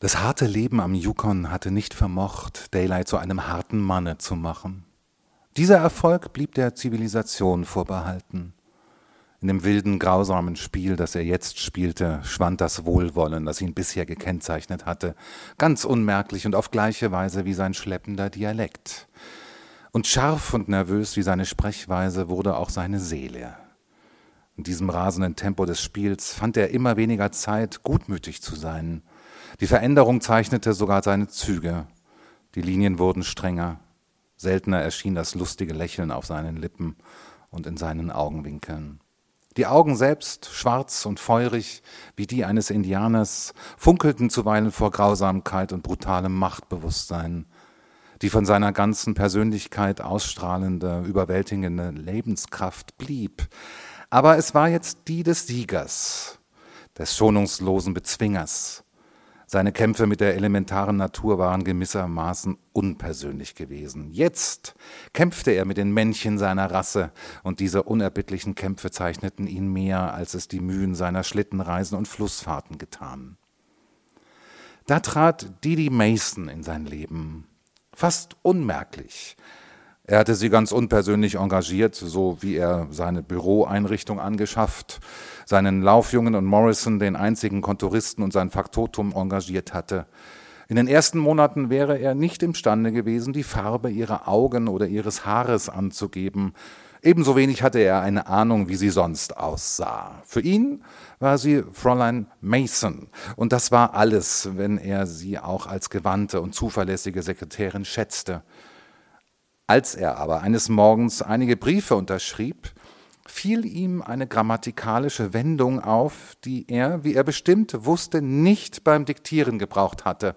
Das harte Leben am Yukon hatte nicht vermocht, Daylight zu einem harten Manne zu machen. Dieser Erfolg blieb der Zivilisation vorbehalten. In dem wilden, grausamen Spiel, das er jetzt spielte, schwand das Wohlwollen, das ihn bisher gekennzeichnet hatte, ganz unmerklich und auf gleiche Weise wie sein schleppender Dialekt. Und scharf und nervös wie seine Sprechweise wurde auch seine Seele. In diesem rasenden Tempo des Spiels fand er immer weniger Zeit, gutmütig zu sein. Die Veränderung zeichnete sogar seine Züge. Die Linien wurden strenger. Seltener erschien das lustige Lächeln auf seinen Lippen und in seinen Augenwinkeln. Die Augen selbst, schwarz und feurig wie die eines Indianers, funkelten zuweilen vor Grausamkeit und brutalem Machtbewusstsein. Die von seiner ganzen Persönlichkeit ausstrahlende, überwältigende Lebenskraft blieb, aber es war jetzt die des Siegers, des schonungslosen Bezwingers, seine Kämpfe mit der elementaren Natur waren gewissermaßen unpersönlich gewesen. Jetzt kämpfte er mit den Männchen seiner Rasse, und diese unerbittlichen Kämpfe zeichneten ihn mehr, als es die Mühen seiner Schlittenreisen und Flussfahrten getan. Da trat Didi Mason in sein Leben, fast unmerklich, er hatte sie ganz unpersönlich engagiert, so wie er seine Büroeinrichtung angeschafft, seinen Laufjungen und Morrison, den einzigen Kontoristen und sein Faktotum engagiert hatte. In den ersten Monaten wäre er nicht imstande gewesen, die Farbe ihrer Augen oder ihres Haares anzugeben. Ebenso wenig hatte er eine Ahnung, wie sie sonst aussah. Für ihn war sie Fräulein Mason, und das war alles, wenn er sie auch als gewandte und zuverlässige Sekretärin schätzte. Als er aber eines Morgens einige Briefe unterschrieb, fiel ihm eine grammatikalische Wendung auf, die er, wie er bestimmt wusste, nicht beim Diktieren gebraucht hatte.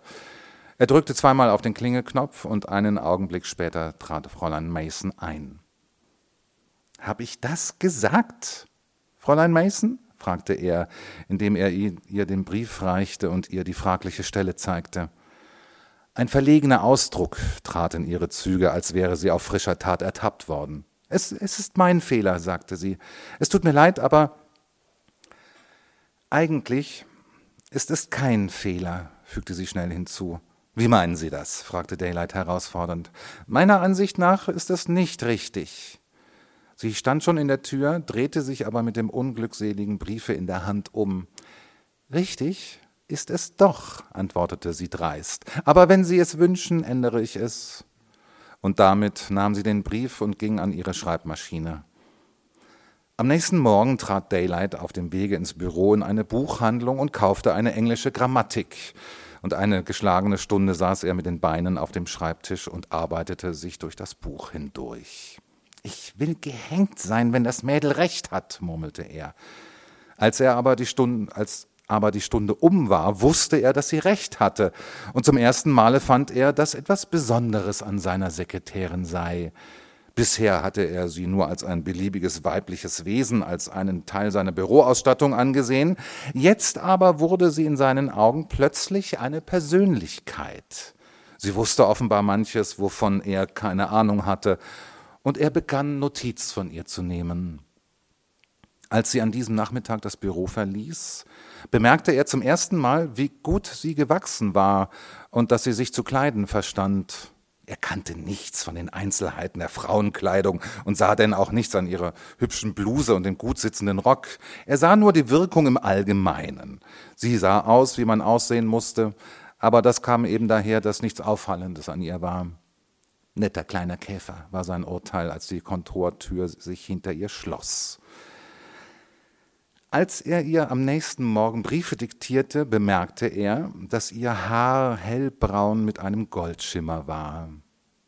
Er drückte zweimal auf den Klingelknopf und einen Augenblick später trat Fräulein Mason ein. Hab ich das gesagt, Fräulein Mason? fragte er, indem er ihr den Brief reichte und ihr die fragliche Stelle zeigte. Ein verlegener Ausdruck trat in ihre Züge, als wäre sie auf frischer Tat ertappt worden. Es, es ist mein Fehler, sagte sie. Es tut mir leid, aber eigentlich ist es kein Fehler, fügte sie schnell hinzu. Wie meinen Sie das? fragte Daylight herausfordernd. Meiner Ansicht nach ist es nicht richtig. Sie stand schon in der Tür, drehte sich aber mit dem unglückseligen Briefe in der Hand um. Richtig, ist es doch, antwortete sie dreist. Aber wenn Sie es wünschen, ändere ich es. Und damit nahm sie den Brief und ging an ihre Schreibmaschine. Am nächsten Morgen trat Daylight auf dem Wege ins Büro in eine Buchhandlung und kaufte eine englische Grammatik. Und eine geschlagene Stunde saß er mit den Beinen auf dem Schreibtisch und arbeitete sich durch das Buch hindurch. Ich will gehängt sein, wenn das Mädel recht hat, murmelte er. Als er aber die Stunden, als aber die Stunde um war, wusste er, dass sie recht hatte, und zum ersten Male fand er, dass etwas Besonderes an seiner Sekretärin sei. Bisher hatte er sie nur als ein beliebiges weibliches Wesen, als einen Teil seiner Büroausstattung angesehen, jetzt aber wurde sie in seinen Augen plötzlich eine Persönlichkeit. Sie wusste offenbar manches, wovon er keine Ahnung hatte, und er begann Notiz von ihr zu nehmen. Als sie an diesem Nachmittag das Büro verließ, bemerkte er zum ersten Mal, wie gut sie gewachsen war und dass sie sich zu kleiden verstand. Er kannte nichts von den Einzelheiten der Frauenkleidung und sah denn auch nichts an ihrer hübschen Bluse und dem gut sitzenden Rock. Er sah nur die Wirkung im Allgemeinen. Sie sah aus, wie man aussehen musste, aber das kam eben daher, dass nichts Auffallendes an ihr war. Netter kleiner Käfer war sein Urteil, als die Kontortür sich hinter ihr schloss. Als er ihr am nächsten Morgen Briefe diktierte, bemerkte er, dass ihr Haar hellbraun mit einem Goldschimmer war.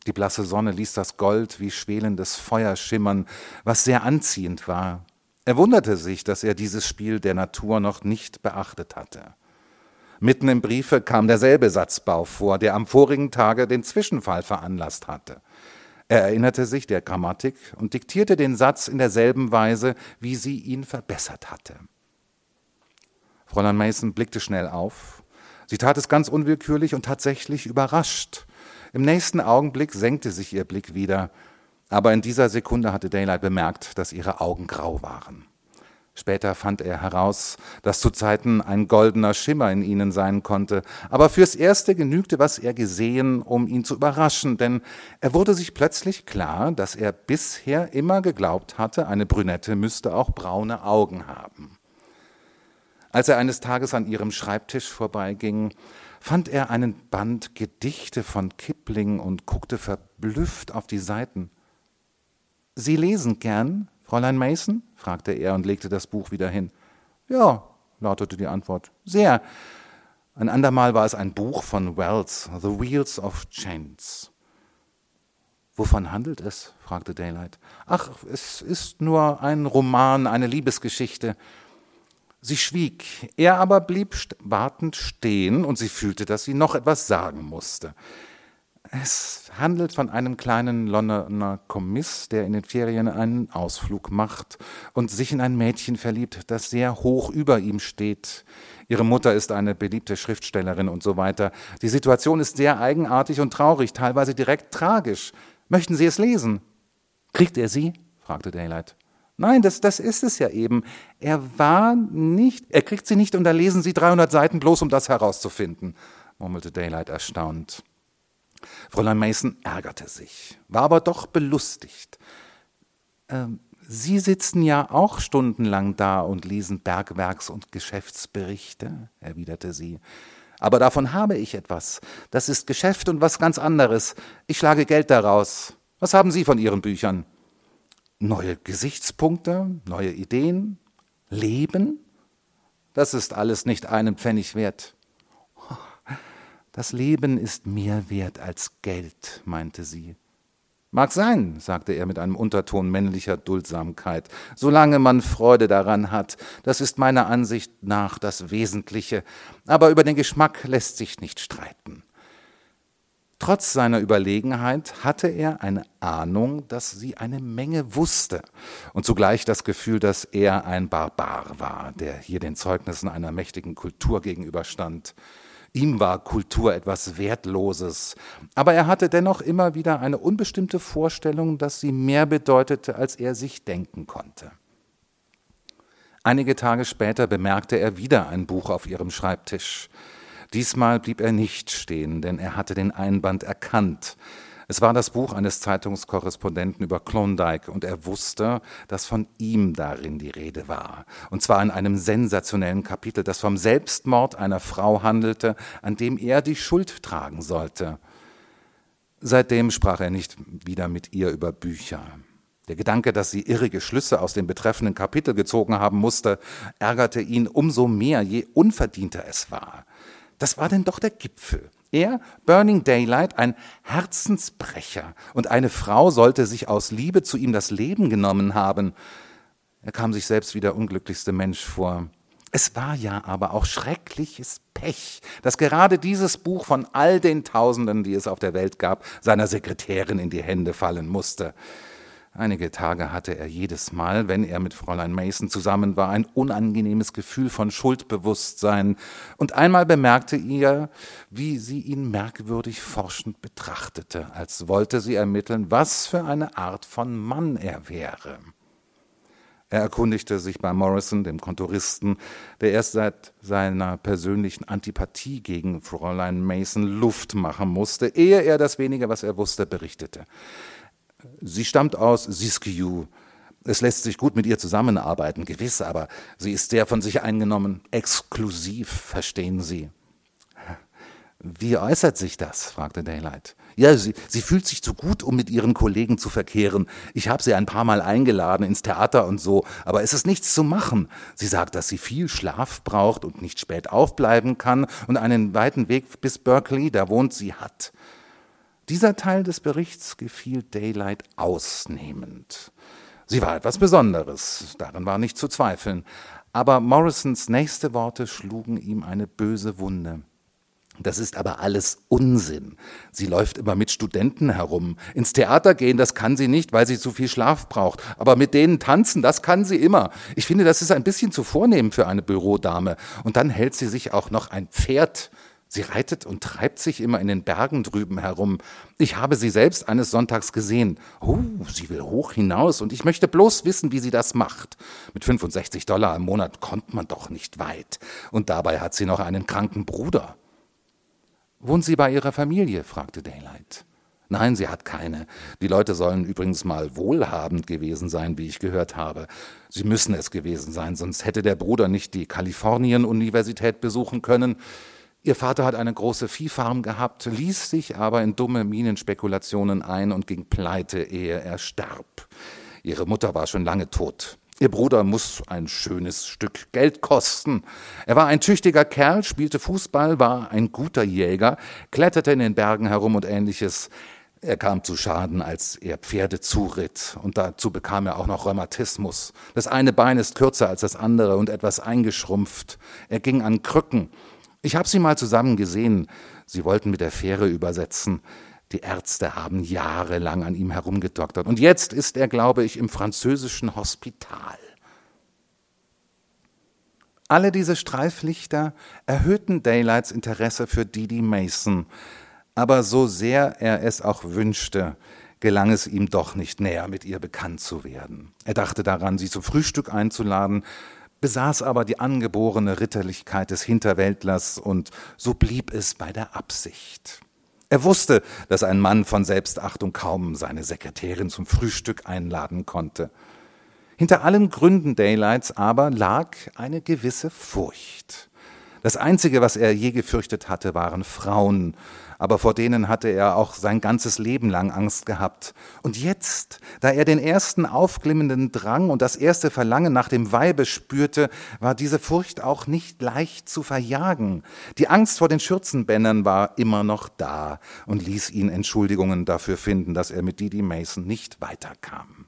Die blasse Sonne ließ das Gold wie schwelendes Feuer schimmern, was sehr anziehend war. Er wunderte sich, dass er dieses Spiel der Natur noch nicht beachtet hatte. Mitten im Briefe kam derselbe Satzbau vor, der am vorigen Tage den Zwischenfall veranlasst hatte. Er erinnerte sich der Grammatik und diktierte den Satz in derselben Weise, wie sie ihn verbessert hatte. Fräulein Mason blickte schnell auf. Sie tat es ganz unwillkürlich und tatsächlich überrascht. Im nächsten Augenblick senkte sich ihr Blick wieder, aber in dieser Sekunde hatte Daylight bemerkt, dass ihre Augen grau waren. Später fand er heraus, dass zu Zeiten ein goldener Schimmer in ihnen sein konnte, aber fürs Erste genügte, was er gesehen, um ihn zu überraschen, denn er wurde sich plötzlich klar, dass er bisher immer geglaubt hatte, eine Brünette müsste auch braune Augen haben. Als er eines Tages an ihrem Schreibtisch vorbeiging, fand er einen Band Gedichte von Kipling und guckte verblüfft auf die Seiten. Sie lesen gern, Fräulein Mason? fragte er und legte das Buch wieder hin. Ja, lautete die Antwort. Sehr. Ein andermal war es ein Buch von Wells, The Wheels of Chance. Wovon handelt es? fragte Daylight. Ach, es ist nur ein Roman, eine Liebesgeschichte. Sie schwieg, er aber blieb wartend stehen und sie fühlte, dass sie noch etwas sagen musste. Es handelt von einem kleinen Londoner Kommiss, der in den Ferien einen Ausflug macht und sich in ein Mädchen verliebt, das sehr hoch über ihm steht. Ihre Mutter ist eine beliebte Schriftstellerin und so weiter. Die Situation ist sehr eigenartig und traurig, teilweise direkt tragisch. Möchten Sie es lesen? Kriegt er sie? fragte Daylight. Nein, das, das ist es ja eben. Er war nicht, er kriegt sie nicht und da lesen Sie 300 Seiten bloß, um das herauszufinden, murmelte Daylight erstaunt. Fräulein Mason ärgerte sich, war aber doch belustigt. Ähm, Sie sitzen ja auch stundenlang da und lesen Bergwerks- und Geschäftsberichte, erwiderte sie. Aber davon habe ich etwas. Das ist Geschäft und was ganz anderes. Ich schlage Geld daraus. Was haben Sie von Ihren Büchern? Neue Gesichtspunkte, neue Ideen, Leben? Das ist alles nicht einen Pfennig wert. Das Leben ist mehr wert als Geld, meinte sie. Mag sein, sagte er mit einem Unterton männlicher Duldsamkeit, solange man Freude daran hat, das ist meiner Ansicht nach das Wesentliche, aber über den Geschmack lässt sich nicht streiten. Trotz seiner Überlegenheit hatte er eine Ahnung, dass sie eine Menge wusste und zugleich das Gefühl, dass er ein Barbar war, der hier den Zeugnissen einer mächtigen Kultur gegenüberstand. Ihm war Kultur etwas Wertloses, aber er hatte dennoch immer wieder eine unbestimmte Vorstellung, dass sie mehr bedeutete, als er sich denken konnte. Einige Tage später bemerkte er wieder ein Buch auf ihrem Schreibtisch. Diesmal blieb er nicht stehen, denn er hatte den Einband erkannt. Es war das Buch eines Zeitungskorrespondenten über Klondike und er wusste, dass von ihm darin die Rede war. Und zwar in einem sensationellen Kapitel, das vom Selbstmord einer Frau handelte, an dem er die Schuld tragen sollte. Seitdem sprach er nicht wieder mit ihr über Bücher. Der Gedanke, dass sie irrige Schlüsse aus dem betreffenden Kapitel gezogen haben musste, ärgerte ihn umso mehr, je unverdienter es war. Das war denn doch der Gipfel. Er, Burning Daylight, ein Herzensbrecher, und eine Frau sollte sich aus Liebe zu ihm das Leben genommen haben. Er kam sich selbst wie der unglücklichste Mensch vor. Es war ja aber auch schreckliches Pech, dass gerade dieses Buch von all den Tausenden, die es auf der Welt gab, seiner Sekretärin in die Hände fallen musste. Einige Tage hatte er jedes Mal, wenn er mit Fräulein Mason zusammen war, ein unangenehmes Gefühl von Schuldbewusstsein, und einmal bemerkte er, wie sie ihn merkwürdig forschend betrachtete, als wollte sie ermitteln, was für eine Art von Mann er wäre. Er erkundigte sich bei Morrison, dem Kontoristen, der erst seit seiner persönlichen Antipathie gegen Fräulein Mason Luft machen musste, ehe er das wenige, was er wusste, berichtete. Sie stammt aus Siskiyou. Es lässt sich gut mit ihr zusammenarbeiten, gewiss, aber sie ist sehr von sich eingenommen, exklusiv, verstehen Sie. Wie äußert sich das? fragte Daylight. Ja, sie, sie fühlt sich zu gut, um mit ihren Kollegen zu verkehren. Ich habe sie ein paar Mal eingeladen ins Theater und so, aber es ist nichts zu machen. Sie sagt, dass sie viel Schlaf braucht und nicht spät aufbleiben kann und einen weiten Weg bis Berkeley, da wohnt sie, hat. Dieser Teil des Berichts gefiel Daylight ausnehmend. Sie war etwas Besonderes, daran war nicht zu zweifeln, aber Morrisons nächste Worte schlugen ihm eine böse Wunde. Das ist aber alles Unsinn. Sie läuft immer mit Studenten herum. Ins Theater gehen, das kann sie nicht, weil sie zu viel Schlaf braucht. Aber mit denen tanzen, das kann sie immer. Ich finde, das ist ein bisschen zu vornehm für eine Bürodame. Und dann hält sie sich auch noch ein Pferd Sie reitet und treibt sich immer in den Bergen drüben herum. Ich habe sie selbst eines Sonntags gesehen. Oh, sie will hoch hinaus und ich möchte bloß wissen, wie sie das macht. Mit 65 Dollar im Monat kommt man doch nicht weit. Und dabei hat sie noch einen kranken Bruder. Wohnt sie bei ihrer Familie? fragte Daylight. Nein, sie hat keine. Die Leute sollen übrigens mal wohlhabend gewesen sein, wie ich gehört habe. Sie müssen es gewesen sein, sonst hätte der Bruder nicht die Kalifornien-Universität besuchen können. Ihr Vater hat eine große Viehfarm gehabt, ließ sich aber in dumme Minenspekulationen ein und ging pleite, ehe er starb. Ihre Mutter war schon lange tot. Ihr Bruder muss ein schönes Stück Geld kosten. Er war ein tüchtiger Kerl, spielte Fußball, war ein guter Jäger, kletterte in den Bergen herum und ähnliches. Er kam zu Schaden, als er Pferde zuritt, und dazu bekam er auch noch Rheumatismus. Das eine Bein ist kürzer als das andere und etwas eingeschrumpft. Er ging an Krücken ich habe sie mal zusammen gesehen. Sie wollten mit der Fähre übersetzen. Die Ärzte haben jahrelang an ihm herumgedoktert. Und jetzt ist er, glaube ich, im französischen Hospital. Alle diese Streiflichter erhöhten Daylights Interesse für Didi Mason. Aber so sehr er es auch wünschte, gelang es ihm doch nicht näher mit ihr bekannt zu werden. Er dachte daran, sie zum Frühstück einzuladen, besaß aber die angeborene Ritterlichkeit des Hinterwäldlers und so blieb es bei der Absicht. Er wusste, dass ein Mann von Selbstachtung kaum seine Sekretärin zum Frühstück einladen konnte. Hinter allen Gründen Daylights aber lag eine gewisse Furcht. Das Einzige, was er je gefürchtet hatte, waren Frauen, aber vor denen hatte er auch sein ganzes Leben lang Angst gehabt. Und jetzt, da er den ersten aufglimmenden Drang und das erste Verlangen nach dem Weibe spürte, war diese Furcht auch nicht leicht zu verjagen. Die Angst vor den Schürzenbändern war immer noch da und ließ ihn Entschuldigungen dafür finden, dass er mit Didi Mason nicht weiterkam.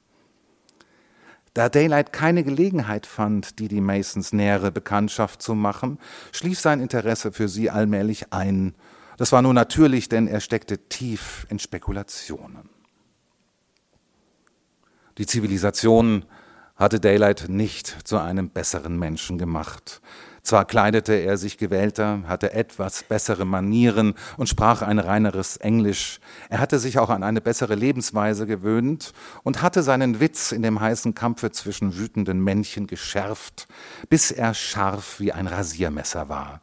Da Daylight keine Gelegenheit fand, Didi Masons nähere Bekanntschaft zu machen, schlief sein Interesse für sie allmählich ein. Das war nur natürlich, denn er steckte tief in Spekulationen. Die Zivilisation hatte Daylight nicht zu einem besseren Menschen gemacht. Zwar kleidete er sich gewählter, hatte etwas bessere Manieren und sprach ein reineres Englisch. Er hatte sich auch an eine bessere Lebensweise gewöhnt und hatte seinen Witz in dem heißen Kampfe zwischen wütenden Männchen geschärft, bis er scharf wie ein Rasiermesser war.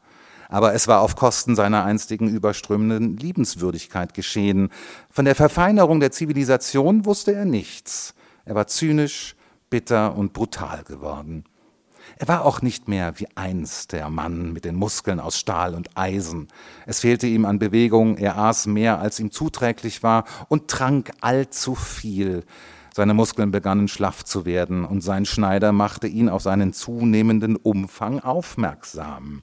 Aber es war auf Kosten seiner einstigen überströmenden Liebenswürdigkeit geschehen. Von der Verfeinerung der Zivilisation wusste er nichts. Er war zynisch, bitter und brutal geworden. Er war auch nicht mehr wie einst der Mann mit den Muskeln aus Stahl und Eisen. Es fehlte ihm an Bewegung, er aß mehr, als ihm zuträglich war und trank allzu viel. Seine Muskeln begannen schlaff zu werden und sein Schneider machte ihn auf seinen zunehmenden Umfang aufmerksam.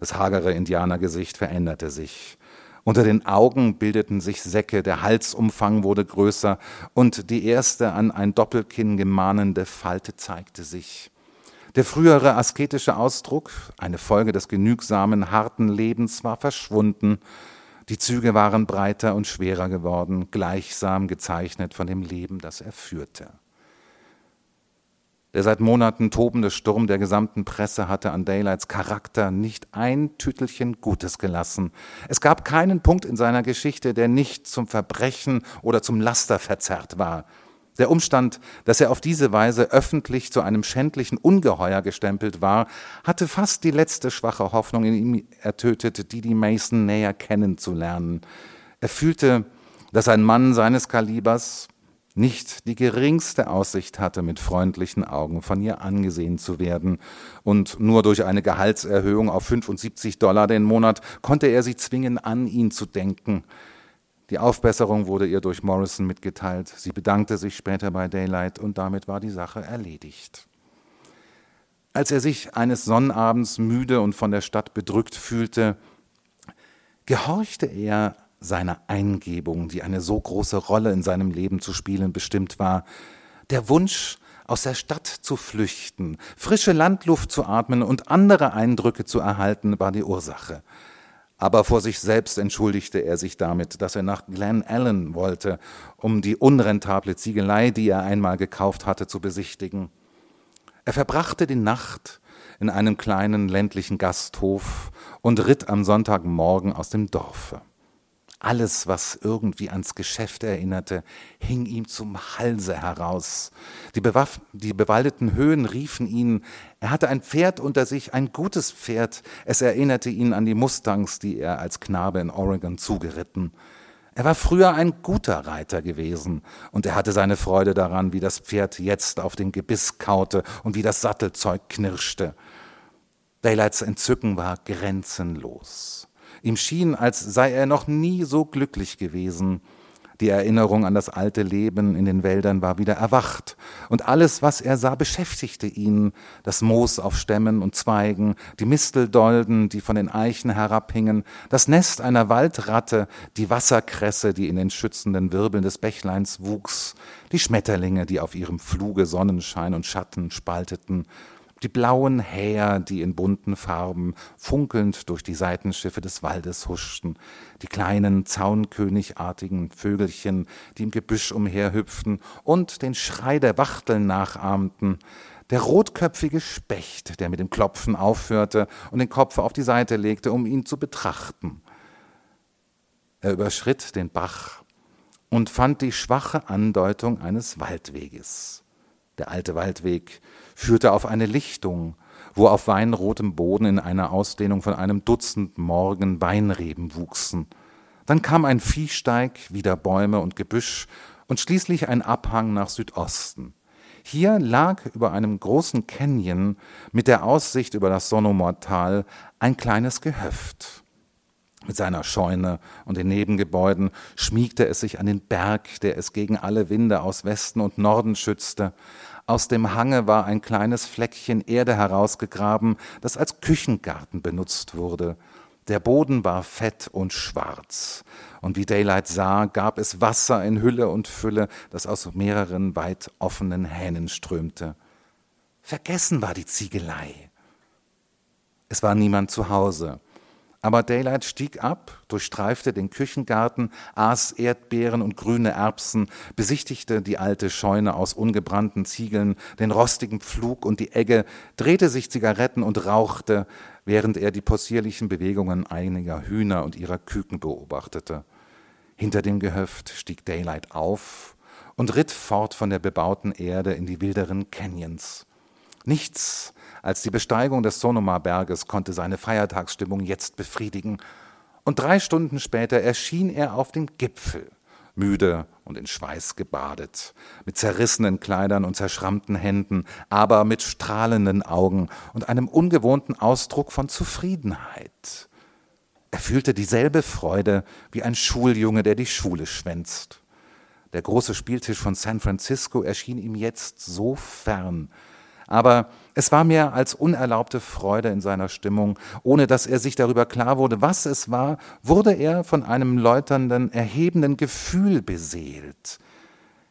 Das hagere Indianergesicht veränderte sich. Unter den Augen bildeten sich Säcke, der Halsumfang wurde größer und die erste an ein Doppelkinn gemahnende Falte zeigte sich. Der frühere asketische Ausdruck, eine Folge des genügsamen, harten Lebens, war verschwunden. Die Züge waren breiter und schwerer geworden, gleichsam gezeichnet von dem Leben, das er führte. Der seit Monaten tobende Sturm der gesamten Presse hatte an Daylights Charakter nicht ein Tütelchen Gutes gelassen. Es gab keinen Punkt in seiner Geschichte, der nicht zum Verbrechen oder zum Laster verzerrt war. Der Umstand, dass er auf diese Weise öffentlich zu einem schändlichen Ungeheuer gestempelt war, hatte fast die letzte schwache Hoffnung in ihm ertötet, Didi Mason näher kennenzulernen. Er fühlte, dass ein Mann seines Kalibers nicht die geringste Aussicht hatte, mit freundlichen Augen von ihr angesehen zu werden, und nur durch eine Gehaltserhöhung auf 75 Dollar den Monat konnte er sie zwingen, an ihn zu denken. Die Aufbesserung wurde ihr durch Morrison mitgeteilt. Sie bedankte sich später bei Daylight und damit war die Sache erledigt. Als er sich eines Sonnabends müde und von der Stadt bedrückt fühlte, gehorchte er seiner Eingebung, die eine so große Rolle in seinem Leben zu spielen bestimmt war, der Wunsch, aus der Stadt zu flüchten, frische Landluft zu atmen und andere Eindrücke zu erhalten, war die Ursache aber vor sich selbst entschuldigte er sich damit, dass er nach Glen Allen wollte, um die unrentable Ziegelei, die er einmal gekauft hatte, zu besichtigen. Er verbrachte die Nacht in einem kleinen ländlichen Gasthof und ritt am Sonntagmorgen aus dem Dorfe. Alles, was irgendwie ans Geschäft erinnerte, hing ihm zum Halse heraus. Die, Bewaff die bewaldeten Höhen riefen ihn. Er hatte ein Pferd unter sich, ein gutes Pferd. Es erinnerte ihn an die Mustangs, die er als Knabe in Oregon zugeritten. Er war früher ein guter Reiter gewesen, und er hatte seine Freude daran, wie das Pferd jetzt auf dem Gebiss kaute und wie das Sattelzeug knirschte. Daylights Entzücken war grenzenlos. Ihm schien, als sei er noch nie so glücklich gewesen. Die Erinnerung an das alte Leben in den Wäldern war wieder erwacht, und alles, was er sah, beschäftigte ihn. Das Moos auf Stämmen und Zweigen, die Misteldolden, die von den Eichen herabhingen, das Nest einer Waldratte, die Wasserkresse, die in den schützenden Wirbeln des Bächleins wuchs, die Schmetterlinge, die auf ihrem Fluge Sonnenschein und Schatten spalteten, die blauen Häher, die in bunten Farben funkelnd durch die Seitenschiffe des Waldes huschten, die kleinen zaunkönigartigen Vögelchen, die im Gebüsch umherhüpften und den Schrei der Wachteln nachahmten, der rotköpfige Specht, der mit dem Klopfen aufhörte und den Kopf auf die Seite legte, um ihn zu betrachten. Er überschritt den Bach und fand die schwache Andeutung eines Waldweges. Der alte Waldweg führte auf eine Lichtung, wo auf weinrotem Boden in einer Ausdehnung von einem Dutzend Morgen Weinreben wuchsen. Dann kam ein Viehsteig, wieder Bäume und Gebüsch und schließlich ein Abhang nach Südosten. Hier lag über einem großen Canyon mit der Aussicht über das Sonomortal ein kleines Gehöft. Mit seiner Scheune und den Nebengebäuden schmiegte es sich an den Berg, der es gegen alle Winde aus Westen und Norden schützte, aus dem Hange war ein kleines Fleckchen Erde herausgegraben, das als Küchengarten benutzt wurde. Der Boden war fett und schwarz, und wie Daylight sah, gab es Wasser in Hülle und Fülle, das aus mehreren weit offenen Hähnen strömte. Vergessen war die Ziegelei. Es war niemand zu Hause. Aber Daylight stieg ab, durchstreifte den Küchengarten, aß Erdbeeren und grüne Erbsen, besichtigte die alte Scheune aus ungebrannten Ziegeln, den rostigen Pflug und die Egge, drehte sich Zigaretten und rauchte, während er die possierlichen Bewegungen einiger Hühner und ihrer Küken beobachtete. Hinter dem Gehöft stieg Daylight auf und ritt fort von der bebauten Erde in die wilderen Canyons. Nichts als die Besteigung des Sonoma-Berges konnte seine Feiertagsstimmung jetzt befriedigen. Und drei Stunden später erschien er auf dem Gipfel, müde und in Schweiß gebadet, mit zerrissenen Kleidern und zerschrammten Händen, aber mit strahlenden Augen und einem ungewohnten Ausdruck von Zufriedenheit. Er fühlte dieselbe Freude wie ein Schuljunge, der die Schule schwänzt. Der große Spieltisch von San Francisco erschien ihm jetzt so fern, aber es war mehr als unerlaubte Freude in seiner Stimmung. Ohne dass er sich darüber klar wurde, was es war, wurde er von einem läuternden, erhebenden Gefühl beseelt.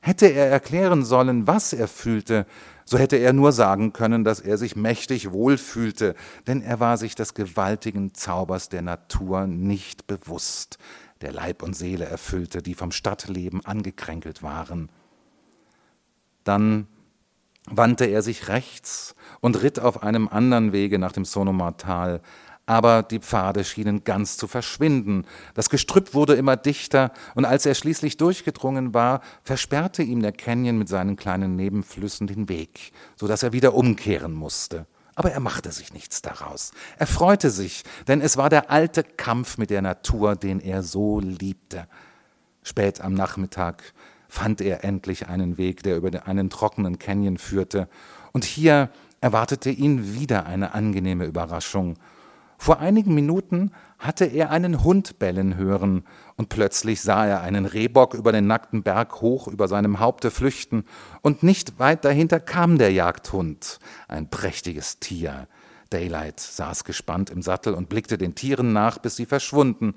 Hätte er erklären sollen, was er fühlte, so hätte er nur sagen können, dass er sich mächtig wohlfühlte, denn er war sich des gewaltigen Zaubers der Natur nicht bewusst, der Leib und Seele erfüllte, die vom Stadtleben angekränkelt waren. Dann wandte er sich rechts und ritt auf einem anderen Wege nach dem Sonomartal, aber die Pfade schienen ganz zu verschwinden. Das Gestrüpp wurde immer dichter, und als er schließlich durchgedrungen war, versperrte ihm der Canyon mit seinen kleinen Nebenflüssen den Weg, so dass er wieder umkehren musste. Aber er machte sich nichts daraus. Er freute sich, denn es war der alte Kampf mit der Natur, den er so liebte. Spät am Nachmittag fand er endlich einen Weg, der über einen trockenen Canyon führte. Und hier erwartete ihn wieder eine angenehme Überraschung. Vor einigen Minuten hatte er einen Hund bellen hören, und plötzlich sah er einen Rehbock über den nackten Berg hoch über seinem Haupte flüchten, und nicht weit dahinter kam der Jagdhund, ein prächtiges Tier. Daylight saß gespannt im Sattel und blickte den Tieren nach, bis sie verschwunden.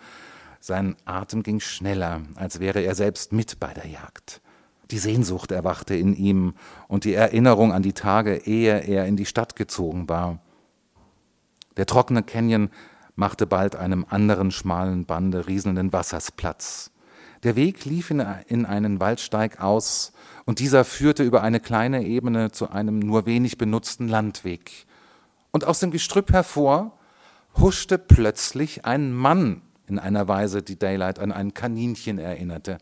Sein Atem ging schneller, als wäre er selbst mit bei der Jagd. Die Sehnsucht erwachte in ihm und die Erinnerung an die Tage, ehe er in die Stadt gezogen war. Der trockene Canyon machte bald einem anderen schmalen Bande rieselnden Wassers Platz. Der Weg lief in, in einen Waldsteig aus, und dieser führte über eine kleine Ebene zu einem nur wenig benutzten Landweg. Und aus dem Gestrüpp hervor huschte plötzlich ein Mann in einer Weise, die Daylight an ein Kaninchen erinnerte.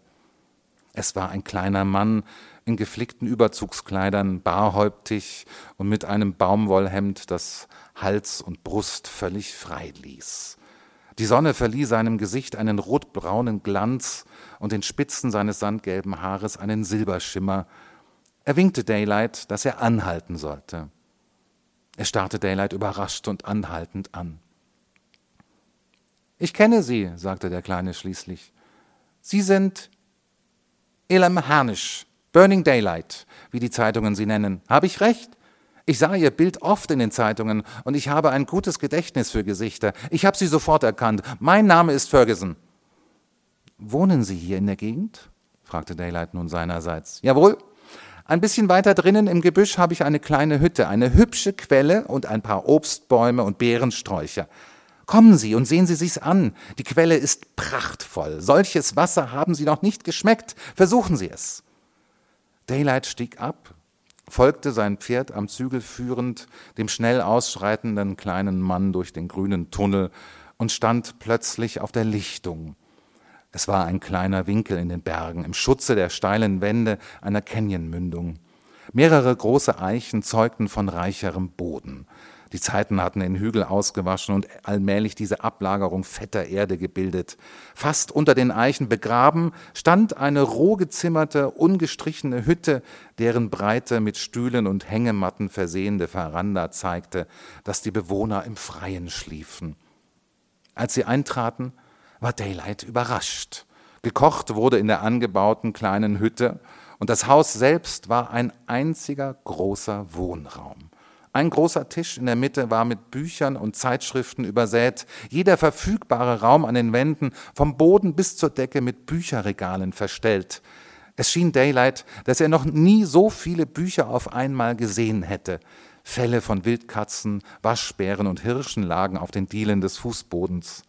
Es war ein kleiner Mann in geflickten Überzugskleidern, barhäuptig und mit einem Baumwollhemd, das Hals und Brust völlig frei ließ. Die Sonne verlieh seinem Gesicht einen rotbraunen Glanz und den Spitzen seines sandgelben Haares einen Silberschimmer. Er winkte Daylight, dass er anhalten sollte. Er starrte Daylight überrascht und anhaltend an. Ich kenne Sie, sagte der Kleine schließlich. Sie sind Elam Harnisch, Burning Daylight, wie die Zeitungen sie nennen. Habe ich recht? Ich sah Ihr Bild oft in den Zeitungen und ich habe ein gutes Gedächtnis für Gesichter. Ich habe Sie sofort erkannt. Mein Name ist Ferguson. Wohnen Sie hier in der Gegend? fragte Daylight nun seinerseits. Jawohl. Ein bisschen weiter drinnen im Gebüsch habe ich eine kleine Hütte, eine hübsche Quelle und ein paar Obstbäume und Beerensträucher. Kommen Sie und sehen Sie sich's an. Die Quelle ist prachtvoll. Solches Wasser haben Sie noch nicht geschmeckt. Versuchen Sie es. Daylight stieg ab, folgte sein Pferd am Zügel führend dem schnell ausschreitenden kleinen Mann durch den grünen Tunnel und stand plötzlich auf der Lichtung. Es war ein kleiner Winkel in den Bergen, im Schutze der steilen Wände einer Canyonmündung. Mehrere große Eichen zeugten von reicherem Boden. Die Zeiten hatten den Hügel ausgewaschen und allmählich diese Ablagerung fetter Erde gebildet. Fast unter den Eichen begraben stand eine roh gezimmerte, ungestrichene Hütte, deren breite, mit Stühlen und Hängematten versehende Veranda zeigte, dass die Bewohner im Freien schliefen. Als sie eintraten, war Daylight überrascht. Gekocht wurde in der angebauten kleinen Hütte und das Haus selbst war ein einziger großer Wohnraum. Ein großer Tisch in der Mitte war mit Büchern und Zeitschriften übersät, jeder verfügbare Raum an den Wänden vom Boden bis zur Decke mit Bücherregalen verstellt. Es schien Daylight, dass er noch nie so viele Bücher auf einmal gesehen hätte. Fälle von Wildkatzen, Waschbären und Hirschen lagen auf den Dielen des Fußbodens.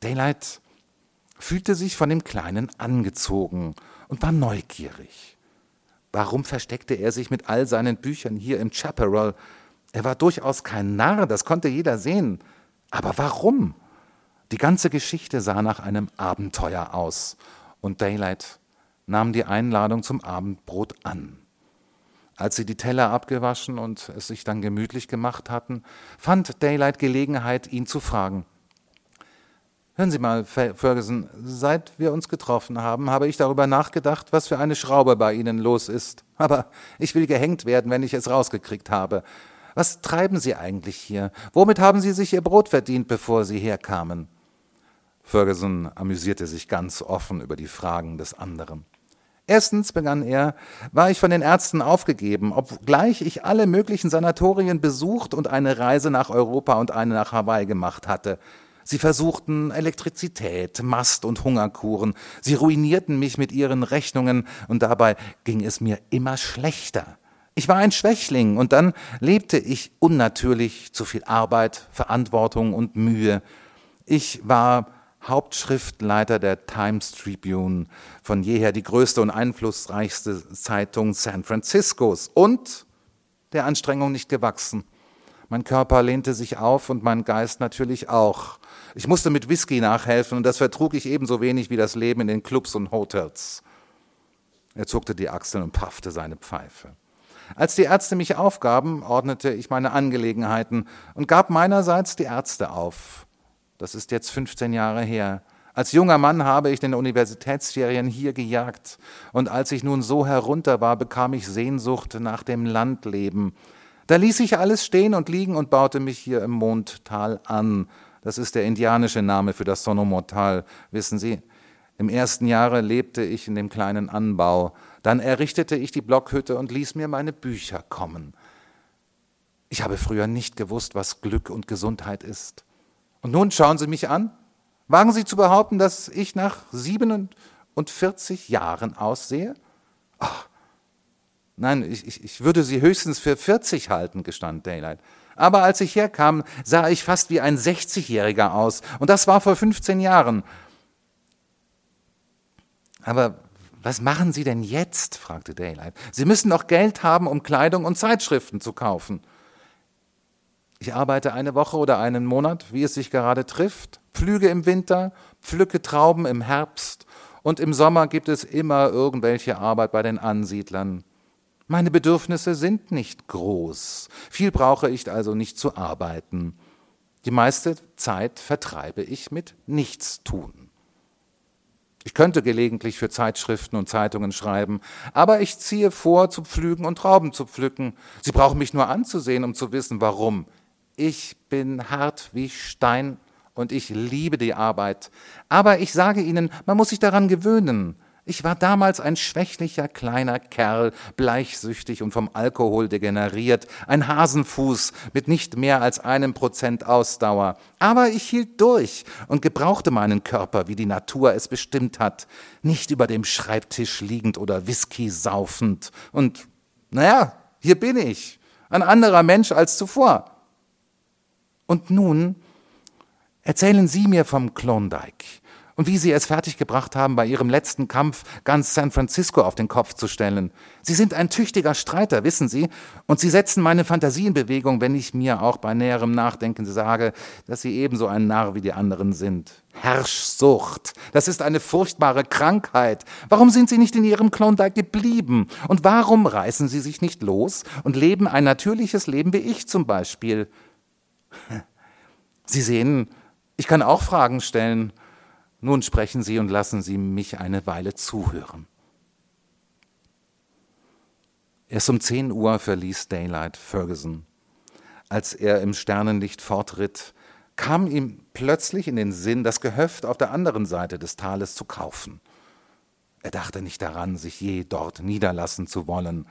Daylight fühlte sich von dem Kleinen angezogen und war neugierig. Warum versteckte er sich mit all seinen Büchern hier im Chaparral? Er war durchaus kein Narr, das konnte jeder sehen. Aber warum? Die ganze Geschichte sah nach einem Abenteuer aus, und Daylight nahm die Einladung zum Abendbrot an. Als sie die Teller abgewaschen und es sich dann gemütlich gemacht hatten, fand Daylight Gelegenheit, ihn zu fragen. Hören Sie mal, Ferguson, seit wir uns getroffen haben, habe ich darüber nachgedacht, was für eine Schraube bei Ihnen los ist. Aber ich will gehängt werden, wenn ich es rausgekriegt habe. Was treiben Sie eigentlich hier? Womit haben Sie sich Ihr Brot verdient, bevor Sie herkamen? Ferguson amüsierte sich ganz offen über die Fragen des anderen. Erstens, begann er, war ich von den Ärzten aufgegeben, obgleich ich alle möglichen Sanatorien besucht und eine Reise nach Europa und eine nach Hawaii gemacht hatte. Sie versuchten Elektrizität, Mast und Hungerkuren. Sie ruinierten mich mit ihren Rechnungen und dabei ging es mir immer schlechter. Ich war ein Schwächling und dann lebte ich unnatürlich zu viel Arbeit, Verantwortung und Mühe. Ich war Hauptschriftleiter der Times Tribune, von jeher die größte und einflussreichste Zeitung San Franciscos und der Anstrengung nicht gewachsen. Mein Körper lehnte sich auf und mein Geist natürlich auch. Ich musste mit Whisky nachhelfen und das vertrug ich ebenso wenig wie das Leben in den Clubs und Hotels. Er zuckte die Achseln und paffte seine Pfeife. Als die Ärzte mich aufgaben, ordnete ich meine Angelegenheiten und gab meinerseits die Ärzte auf. Das ist jetzt 15 Jahre her. Als junger Mann habe ich den Universitätsferien hier gejagt, und als ich nun so herunter war, bekam ich Sehnsucht nach dem Landleben. Da ließ ich alles stehen und liegen und baute mich hier im Mondtal an, das ist der indianische Name für das Sonomortal, wissen Sie. Im ersten Jahre lebte ich in dem kleinen Anbau. Dann errichtete ich die Blockhütte und ließ mir meine Bücher kommen. Ich habe früher nicht gewusst, was Glück und Gesundheit ist. Und nun schauen Sie mich an. Wagen Sie zu behaupten, dass ich nach 47 Jahren aussehe? Ach, nein, ich, ich, ich würde Sie höchstens für 40 halten, gestand Daylight. Aber als ich herkam, sah ich fast wie ein 60-Jähriger aus. Und das war vor 15 Jahren. Aber was machen Sie denn jetzt? fragte Daylight. Sie müssen doch Geld haben, um Kleidung und Zeitschriften zu kaufen. Ich arbeite eine Woche oder einen Monat, wie es sich gerade trifft, pflüge im Winter, pflücke Trauben im Herbst und im Sommer gibt es immer irgendwelche Arbeit bei den Ansiedlern. Meine Bedürfnisse sind nicht groß, viel brauche ich also nicht zu arbeiten. Die meiste Zeit vertreibe ich mit Nichtstun. Ich könnte gelegentlich für Zeitschriften und Zeitungen schreiben, aber ich ziehe vor, zu pflügen und Trauben zu pflücken. Sie brauchen mich nur anzusehen, um zu wissen, warum. Ich bin hart wie Stein und ich liebe die Arbeit. Aber ich sage Ihnen, man muss sich daran gewöhnen. Ich war damals ein schwächlicher kleiner Kerl, bleichsüchtig und vom Alkohol degeneriert, ein Hasenfuß mit nicht mehr als einem Prozent Ausdauer. Aber ich hielt durch und gebrauchte meinen Körper, wie die Natur es bestimmt hat, nicht über dem Schreibtisch liegend oder Whisky saufend. Und naja, hier bin ich, ein anderer Mensch als zuvor. Und nun erzählen Sie mir vom Klondike und wie sie es fertiggebracht haben, bei ihrem letzten Kampf ganz San Francisco auf den Kopf zu stellen. Sie sind ein tüchtiger Streiter, wissen Sie, und sie setzen meine Fantasie in Bewegung, wenn ich mir auch bei näherem Nachdenken sage, dass sie ebenso ein Narr wie die anderen sind. Herrschsucht, das ist eine furchtbare Krankheit. Warum sind Sie nicht in Ihrem Klondike geblieben? Und warum reißen Sie sich nicht los und leben ein natürliches Leben wie ich zum Beispiel? Sie sehen, ich kann auch Fragen stellen nun sprechen Sie und lassen Sie mich eine Weile zuhören. Erst um 10 Uhr verließ Daylight Ferguson. Als er im Sternenlicht fortritt, kam ihm plötzlich in den Sinn, das Gehöft auf der anderen Seite des Tales zu kaufen. Er dachte nicht daran, sich je dort niederlassen zu wollen.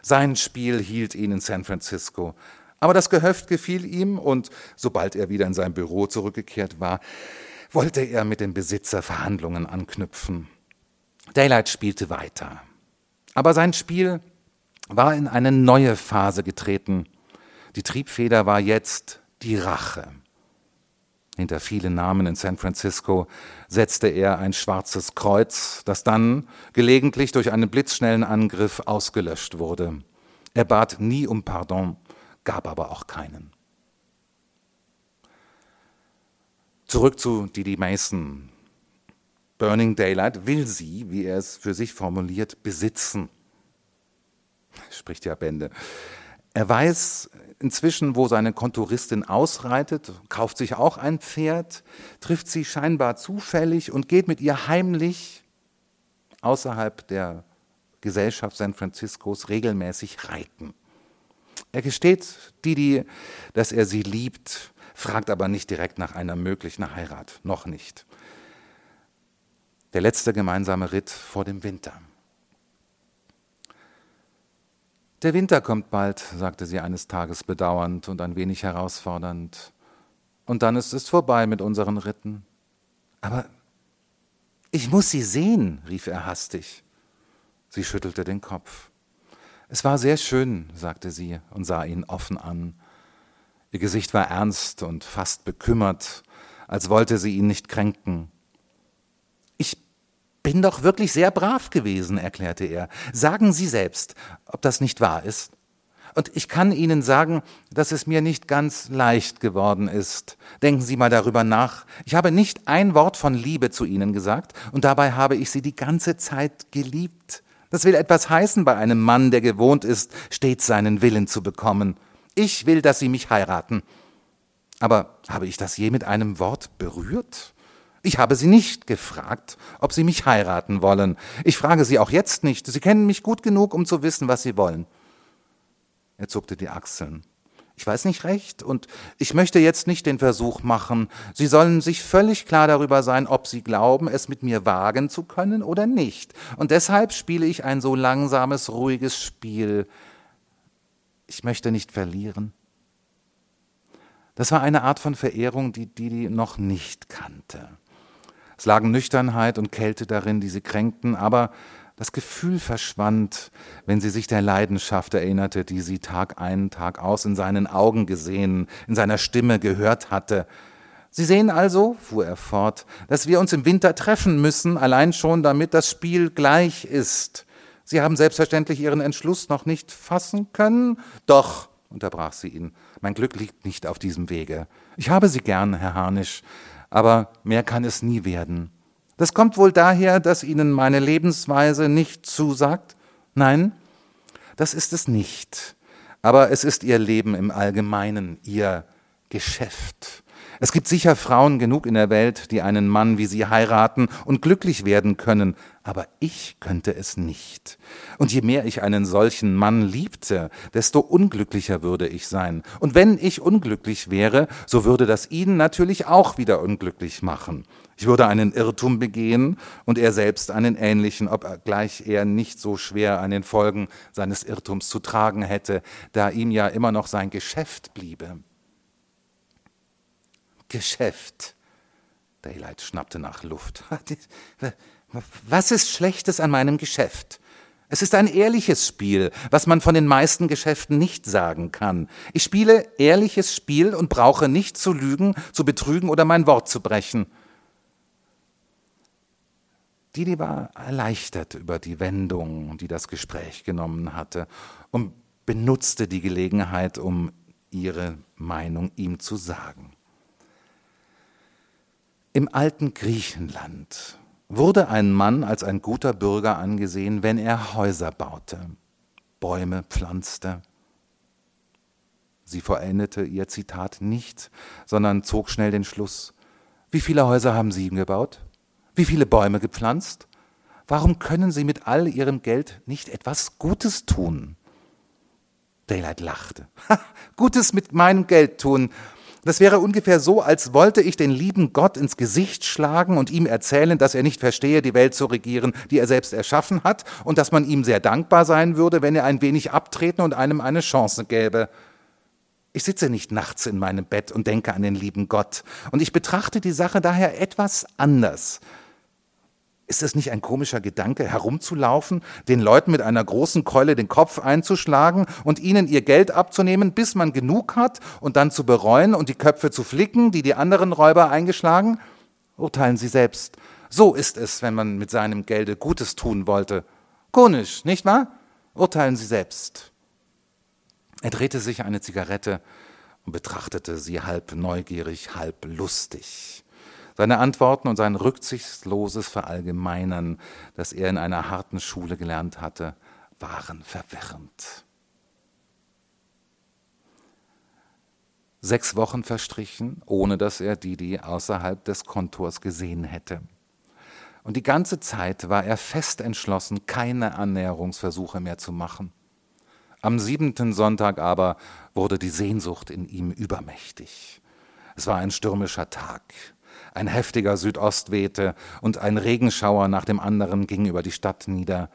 Sein Spiel hielt ihn in San Francisco. Aber das Gehöft gefiel ihm und sobald er wieder in sein Büro zurückgekehrt war, wollte er mit dem Besitzer Verhandlungen anknüpfen. Daylight spielte weiter. Aber sein Spiel war in eine neue Phase getreten. Die Triebfeder war jetzt die Rache. Hinter vielen Namen in San Francisco setzte er ein schwarzes Kreuz, das dann gelegentlich durch einen blitzschnellen Angriff ausgelöscht wurde. Er bat nie um Pardon, gab aber auch keinen. Zurück zu Didi Mason. Burning Daylight will sie, wie er es für sich formuliert, besitzen. Spricht ja Bände. Er weiß inzwischen, wo seine Kontoristin ausreitet, kauft sich auch ein Pferd, trifft sie scheinbar zufällig und geht mit ihr heimlich außerhalb der Gesellschaft San Franciscos regelmäßig reiten. Er gesteht Didi, dass er sie liebt, fragt aber nicht direkt nach einer möglichen Heirat, noch nicht. Der letzte gemeinsame Ritt vor dem Winter. Der Winter kommt bald, sagte sie eines Tages bedauernd und ein wenig herausfordernd. Und dann ist es vorbei mit unseren Ritten. Aber ich muss sie sehen, rief er hastig. Sie schüttelte den Kopf. Es war sehr schön, sagte sie und sah ihn offen an. Ihr Gesicht war ernst und fast bekümmert, als wollte sie ihn nicht kränken. Ich bin doch wirklich sehr brav gewesen, erklärte er. Sagen Sie selbst, ob das nicht wahr ist. Und ich kann Ihnen sagen, dass es mir nicht ganz leicht geworden ist. Denken Sie mal darüber nach. Ich habe nicht ein Wort von Liebe zu Ihnen gesagt, und dabei habe ich Sie die ganze Zeit geliebt. Das will etwas heißen bei einem Mann, der gewohnt ist, stets seinen Willen zu bekommen. Ich will, dass Sie mich heiraten. Aber habe ich das je mit einem Wort berührt? Ich habe Sie nicht gefragt, ob Sie mich heiraten wollen. Ich frage Sie auch jetzt nicht. Sie kennen mich gut genug, um zu wissen, was Sie wollen. Er zuckte die Achseln. Ich weiß nicht recht und ich möchte jetzt nicht den Versuch machen. Sie sollen sich völlig klar darüber sein, ob Sie glauben, es mit mir wagen zu können oder nicht. Und deshalb spiele ich ein so langsames, ruhiges Spiel, ich möchte nicht verlieren. Das war eine Art von Verehrung, die Didi noch nicht kannte. Es lagen Nüchternheit und Kälte darin, die sie kränkten, aber das Gefühl verschwand, wenn sie sich der Leidenschaft erinnerte, die sie Tag ein, Tag aus in seinen Augen gesehen, in seiner Stimme gehört hatte. Sie sehen also, fuhr er fort, dass wir uns im Winter treffen müssen, allein schon damit das Spiel gleich ist. Sie haben selbstverständlich Ihren Entschluss noch nicht fassen können. Doch, unterbrach sie ihn, Mein Glück liegt nicht auf diesem Wege. Ich habe Sie gern, Herr Harnisch, aber mehr kann es nie werden. Das kommt wohl daher, dass Ihnen meine Lebensweise nicht zusagt? Nein, das ist es nicht. Aber es ist Ihr Leben im Allgemeinen, Ihr Geschäft. Es gibt sicher Frauen genug in der Welt, die einen Mann wie sie heiraten und glücklich werden können, aber ich könnte es nicht. Und je mehr ich einen solchen Mann liebte, desto unglücklicher würde ich sein. Und wenn ich unglücklich wäre, so würde das ihn natürlich auch wieder unglücklich machen. Ich würde einen Irrtum begehen und er selbst einen ähnlichen, obgleich er nicht so schwer an den Folgen seines Irrtums zu tragen hätte, da ihm ja immer noch sein Geschäft bliebe. Geschäft. Daylight schnappte nach Luft. Was ist Schlechtes an meinem Geschäft? Es ist ein ehrliches Spiel, was man von den meisten Geschäften nicht sagen kann. Ich spiele ehrliches Spiel und brauche nicht zu lügen, zu betrügen oder mein Wort zu brechen. Didi war erleichtert über die Wendung, die das Gespräch genommen hatte, und benutzte die Gelegenheit, um ihre Meinung ihm zu sagen. Im alten Griechenland wurde ein Mann als ein guter Bürger angesehen, wenn er Häuser baute, Bäume pflanzte. Sie vollendete ihr Zitat nicht, sondern zog schnell den Schluss. Wie viele Häuser haben Sie gebaut? Wie viele Bäume gepflanzt? Warum können Sie mit all Ihrem Geld nicht etwas Gutes tun? Daylight lachte. Ha, Gutes mit meinem Geld tun. Das wäre ungefähr so, als wollte ich den lieben Gott ins Gesicht schlagen und ihm erzählen, dass er nicht verstehe, die Welt zu regieren, die er selbst erschaffen hat, und dass man ihm sehr dankbar sein würde, wenn er ein wenig abtreten und einem eine Chance gäbe. Ich sitze nicht nachts in meinem Bett und denke an den lieben Gott, und ich betrachte die Sache daher etwas anders. Ist es nicht ein komischer Gedanke, herumzulaufen, den Leuten mit einer großen Keule den Kopf einzuschlagen und ihnen ihr Geld abzunehmen, bis man genug hat und dann zu bereuen und die Köpfe zu flicken, die die anderen Räuber eingeschlagen? Urteilen Sie selbst. So ist es, wenn man mit seinem Gelde Gutes tun wollte. Konisch, nicht wahr? Urteilen Sie selbst. Er drehte sich eine Zigarette und betrachtete sie halb neugierig, halb lustig. Seine Antworten und sein rücksichtsloses Verallgemeinern, das er in einer harten Schule gelernt hatte, waren verwirrend. Sechs Wochen verstrichen, ohne dass er Didi außerhalb des Kontors gesehen hätte. Und die ganze Zeit war er fest entschlossen, keine Annäherungsversuche mehr zu machen. Am siebenten Sonntag aber wurde die Sehnsucht in ihm übermächtig. Es war ein stürmischer Tag. Ein heftiger Südost wehte und ein Regenschauer nach dem anderen ging über die Stadt nieder.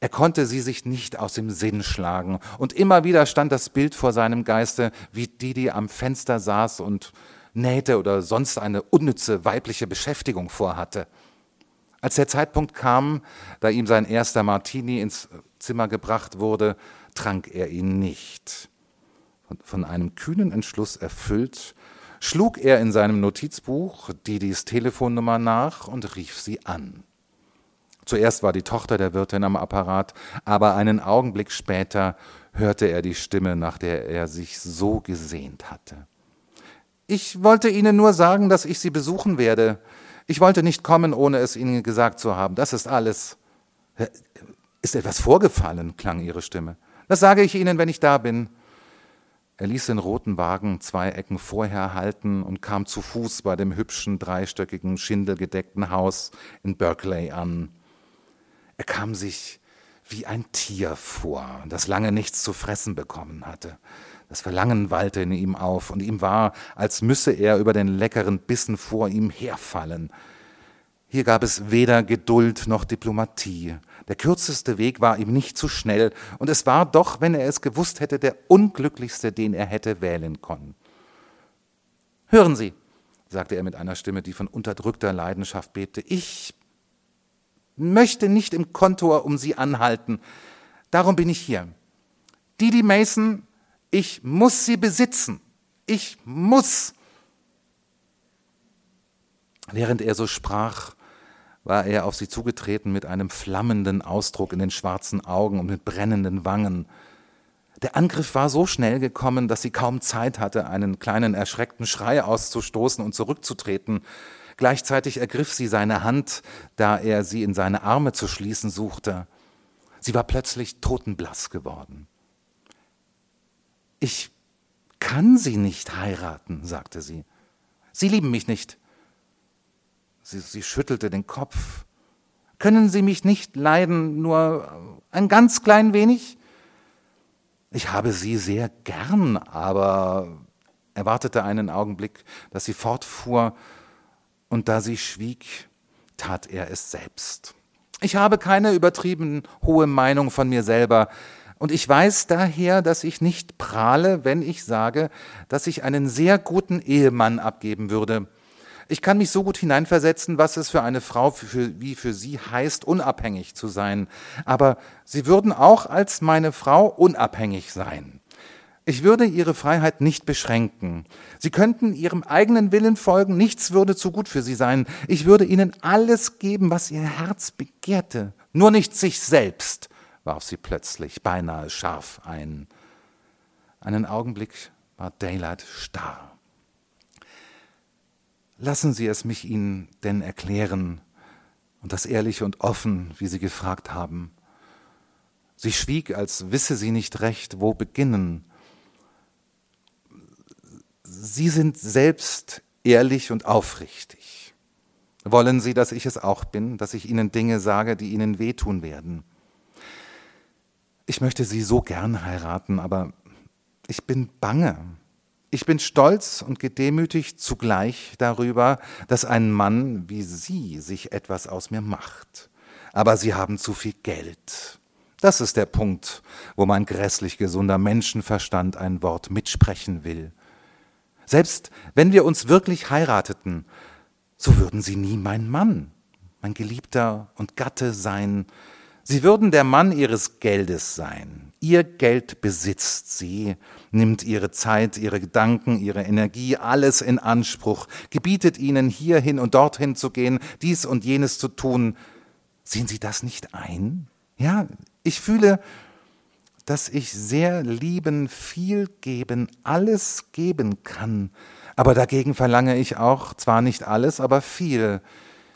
Er konnte sie sich nicht aus dem Sinn schlagen, und immer wieder stand das Bild vor seinem Geiste, wie Didi am Fenster saß und nähte oder sonst eine unnütze weibliche Beschäftigung vorhatte. Als der Zeitpunkt kam, da ihm sein erster Martini ins Zimmer gebracht wurde, trank er ihn nicht. Von einem kühnen Entschluss erfüllt, schlug er in seinem Notizbuch Didis Telefonnummer nach und rief sie an. Zuerst war die Tochter der Wirtin am Apparat, aber einen Augenblick später hörte er die Stimme, nach der er sich so gesehnt hatte. Ich wollte Ihnen nur sagen, dass ich Sie besuchen werde. Ich wollte nicht kommen, ohne es Ihnen gesagt zu haben. Das ist alles. Ist etwas vorgefallen? klang ihre Stimme. Das sage ich Ihnen, wenn ich da bin. Er ließ den roten Wagen zwei Ecken vorher halten und kam zu Fuß bei dem hübschen, dreistöckigen, schindelgedeckten Haus in Berkeley an. Er kam sich wie ein Tier vor, das lange nichts zu fressen bekommen hatte. Das Verlangen wallte in ihm auf, und ihm war, als müsse er über den leckeren Bissen vor ihm herfallen. Hier gab es weder Geduld noch Diplomatie. Der kürzeste Weg war ihm nicht zu schnell, und es war doch, wenn er es gewusst hätte, der unglücklichste, den er hätte wählen können. Hören Sie, sagte er mit einer Stimme, die von unterdrückter Leidenschaft bebte, ich möchte nicht im Kontor um Sie anhalten. Darum bin ich hier. Didi Mason, ich muss Sie besitzen. Ich muss. Während er so sprach, war er auf sie zugetreten mit einem flammenden Ausdruck in den schwarzen Augen und mit brennenden Wangen. Der Angriff war so schnell gekommen, dass sie kaum Zeit hatte, einen kleinen erschreckten Schrei auszustoßen und zurückzutreten. Gleichzeitig ergriff sie seine Hand, da er sie in seine Arme zu schließen suchte. Sie war plötzlich totenblass geworden. Ich kann Sie nicht heiraten, sagte sie. Sie lieben mich nicht. Sie, sie schüttelte den Kopf. Können Sie mich nicht leiden, nur ein ganz klein wenig? Ich habe Sie sehr gern, aber er wartete einen Augenblick, dass sie fortfuhr, und da sie schwieg, tat er es selbst. Ich habe keine übertrieben hohe Meinung von mir selber, und ich weiß daher, dass ich nicht prahle, wenn ich sage, dass ich einen sehr guten Ehemann abgeben würde. Ich kann mich so gut hineinversetzen, was es für eine Frau für, wie für sie heißt, unabhängig zu sein. Aber sie würden auch als meine Frau unabhängig sein. Ich würde ihre Freiheit nicht beschränken. Sie könnten ihrem eigenen Willen folgen, nichts würde zu gut für sie sein. Ich würde ihnen alles geben, was ihr Herz begehrte, nur nicht sich selbst warf sie plötzlich beinahe scharf ein. Einen Augenblick war Daylight starr. Lassen Sie es mich Ihnen denn erklären, und das ehrlich und offen, wie Sie gefragt haben. Sie schwieg, als wisse sie nicht recht, wo beginnen. Sie sind selbst ehrlich und aufrichtig. Wollen Sie, dass ich es auch bin, dass ich Ihnen Dinge sage, die Ihnen wehtun werden? ich möchte sie so gern heiraten, aber ich bin bange. Ich bin stolz und gedemütigt zugleich darüber, dass ein Mann wie Sie sich etwas aus mir macht. Aber Sie haben zu viel Geld. Das ist der Punkt, wo mein grässlich gesunder Menschenverstand ein Wort mitsprechen will. Selbst wenn wir uns wirklich heirateten, so würden Sie nie mein Mann, mein Geliebter und Gatte sein, Sie würden der Mann ihres Geldes sein. Ihr Geld besitzt sie, nimmt ihre Zeit, ihre Gedanken, ihre Energie, alles in Anspruch, gebietet ihnen hierhin und dorthin zu gehen, dies und jenes zu tun. Sehen Sie das nicht ein? Ja, ich fühle, dass ich sehr lieben, viel geben, alles geben kann. Aber dagegen verlange ich auch zwar nicht alles, aber viel,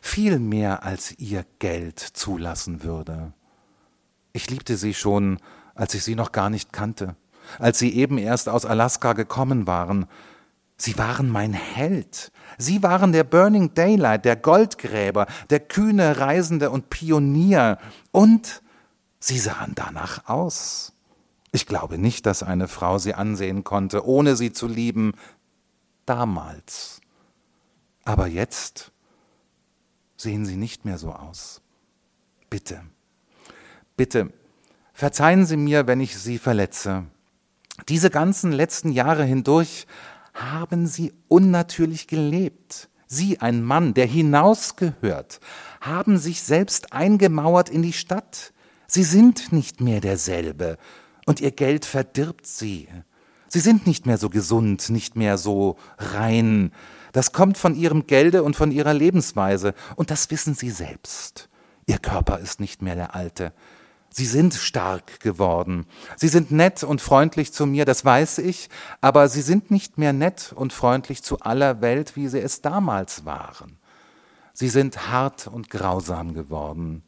viel mehr als ihr Geld zulassen würde. Ich liebte sie schon, als ich sie noch gar nicht kannte, als sie eben erst aus Alaska gekommen waren. Sie waren mein Held. Sie waren der Burning Daylight, der Goldgräber, der kühne Reisende und Pionier. Und sie sahen danach aus. Ich glaube nicht, dass eine Frau sie ansehen konnte, ohne sie zu lieben. Damals. Aber jetzt sehen sie nicht mehr so aus. Bitte. Bitte, verzeihen Sie mir, wenn ich Sie verletze. Diese ganzen letzten Jahre hindurch haben Sie unnatürlich gelebt. Sie, ein Mann, der hinausgehört, haben sich selbst eingemauert in die Stadt. Sie sind nicht mehr derselbe, und Ihr Geld verdirbt Sie. Sie sind nicht mehr so gesund, nicht mehr so rein. Das kommt von Ihrem Gelde und von Ihrer Lebensweise, und das wissen Sie selbst. Ihr Körper ist nicht mehr der alte. Sie sind stark geworden. Sie sind nett und freundlich zu mir, das weiß ich, aber sie sind nicht mehr nett und freundlich zu aller Welt, wie sie es damals waren. Sie sind hart und grausam geworden.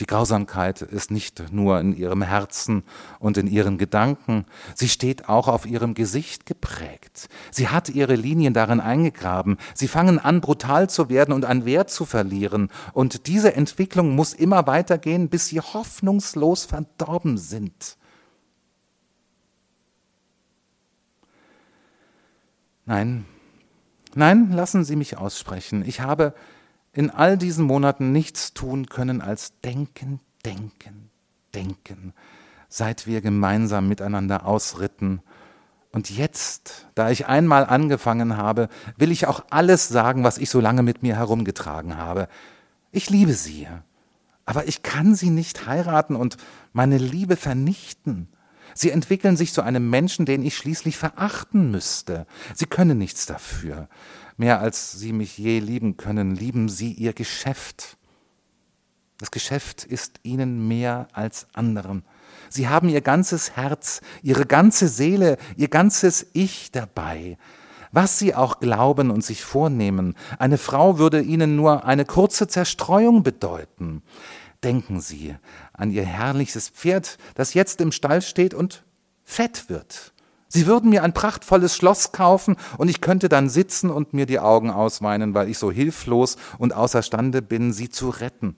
Die Grausamkeit ist nicht nur in ihrem Herzen und in ihren Gedanken, sie steht auch auf ihrem Gesicht geprägt. Sie hat ihre Linien darin eingegraben. Sie fangen an, brutal zu werden und an Wert zu verlieren. Und diese Entwicklung muss immer weitergehen, bis sie hoffnungslos verdorben sind. Nein, nein, lassen Sie mich aussprechen. Ich habe in all diesen Monaten nichts tun können als denken, denken, denken, seit wir gemeinsam miteinander ausritten. Und jetzt, da ich einmal angefangen habe, will ich auch alles sagen, was ich so lange mit mir herumgetragen habe. Ich liebe sie, aber ich kann sie nicht heiraten und meine Liebe vernichten. Sie entwickeln sich zu einem Menschen, den ich schließlich verachten müsste. Sie können nichts dafür. Mehr als sie mich je lieben können, lieben sie ihr Geschäft. Das Geschäft ist ihnen mehr als anderen. Sie haben ihr ganzes Herz, ihre ganze Seele, ihr ganzes Ich dabei. Was sie auch glauben und sich vornehmen, eine Frau würde ihnen nur eine kurze Zerstreuung bedeuten. Denken Sie an Ihr herrliches Pferd, das jetzt im Stall steht und fett wird. Sie würden mir ein prachtvolles Schloss kaufen und ich könnte dann sitzen und mir die Augen ausweinen, weil ich so hilflos und außerstande bin, sie zu retten.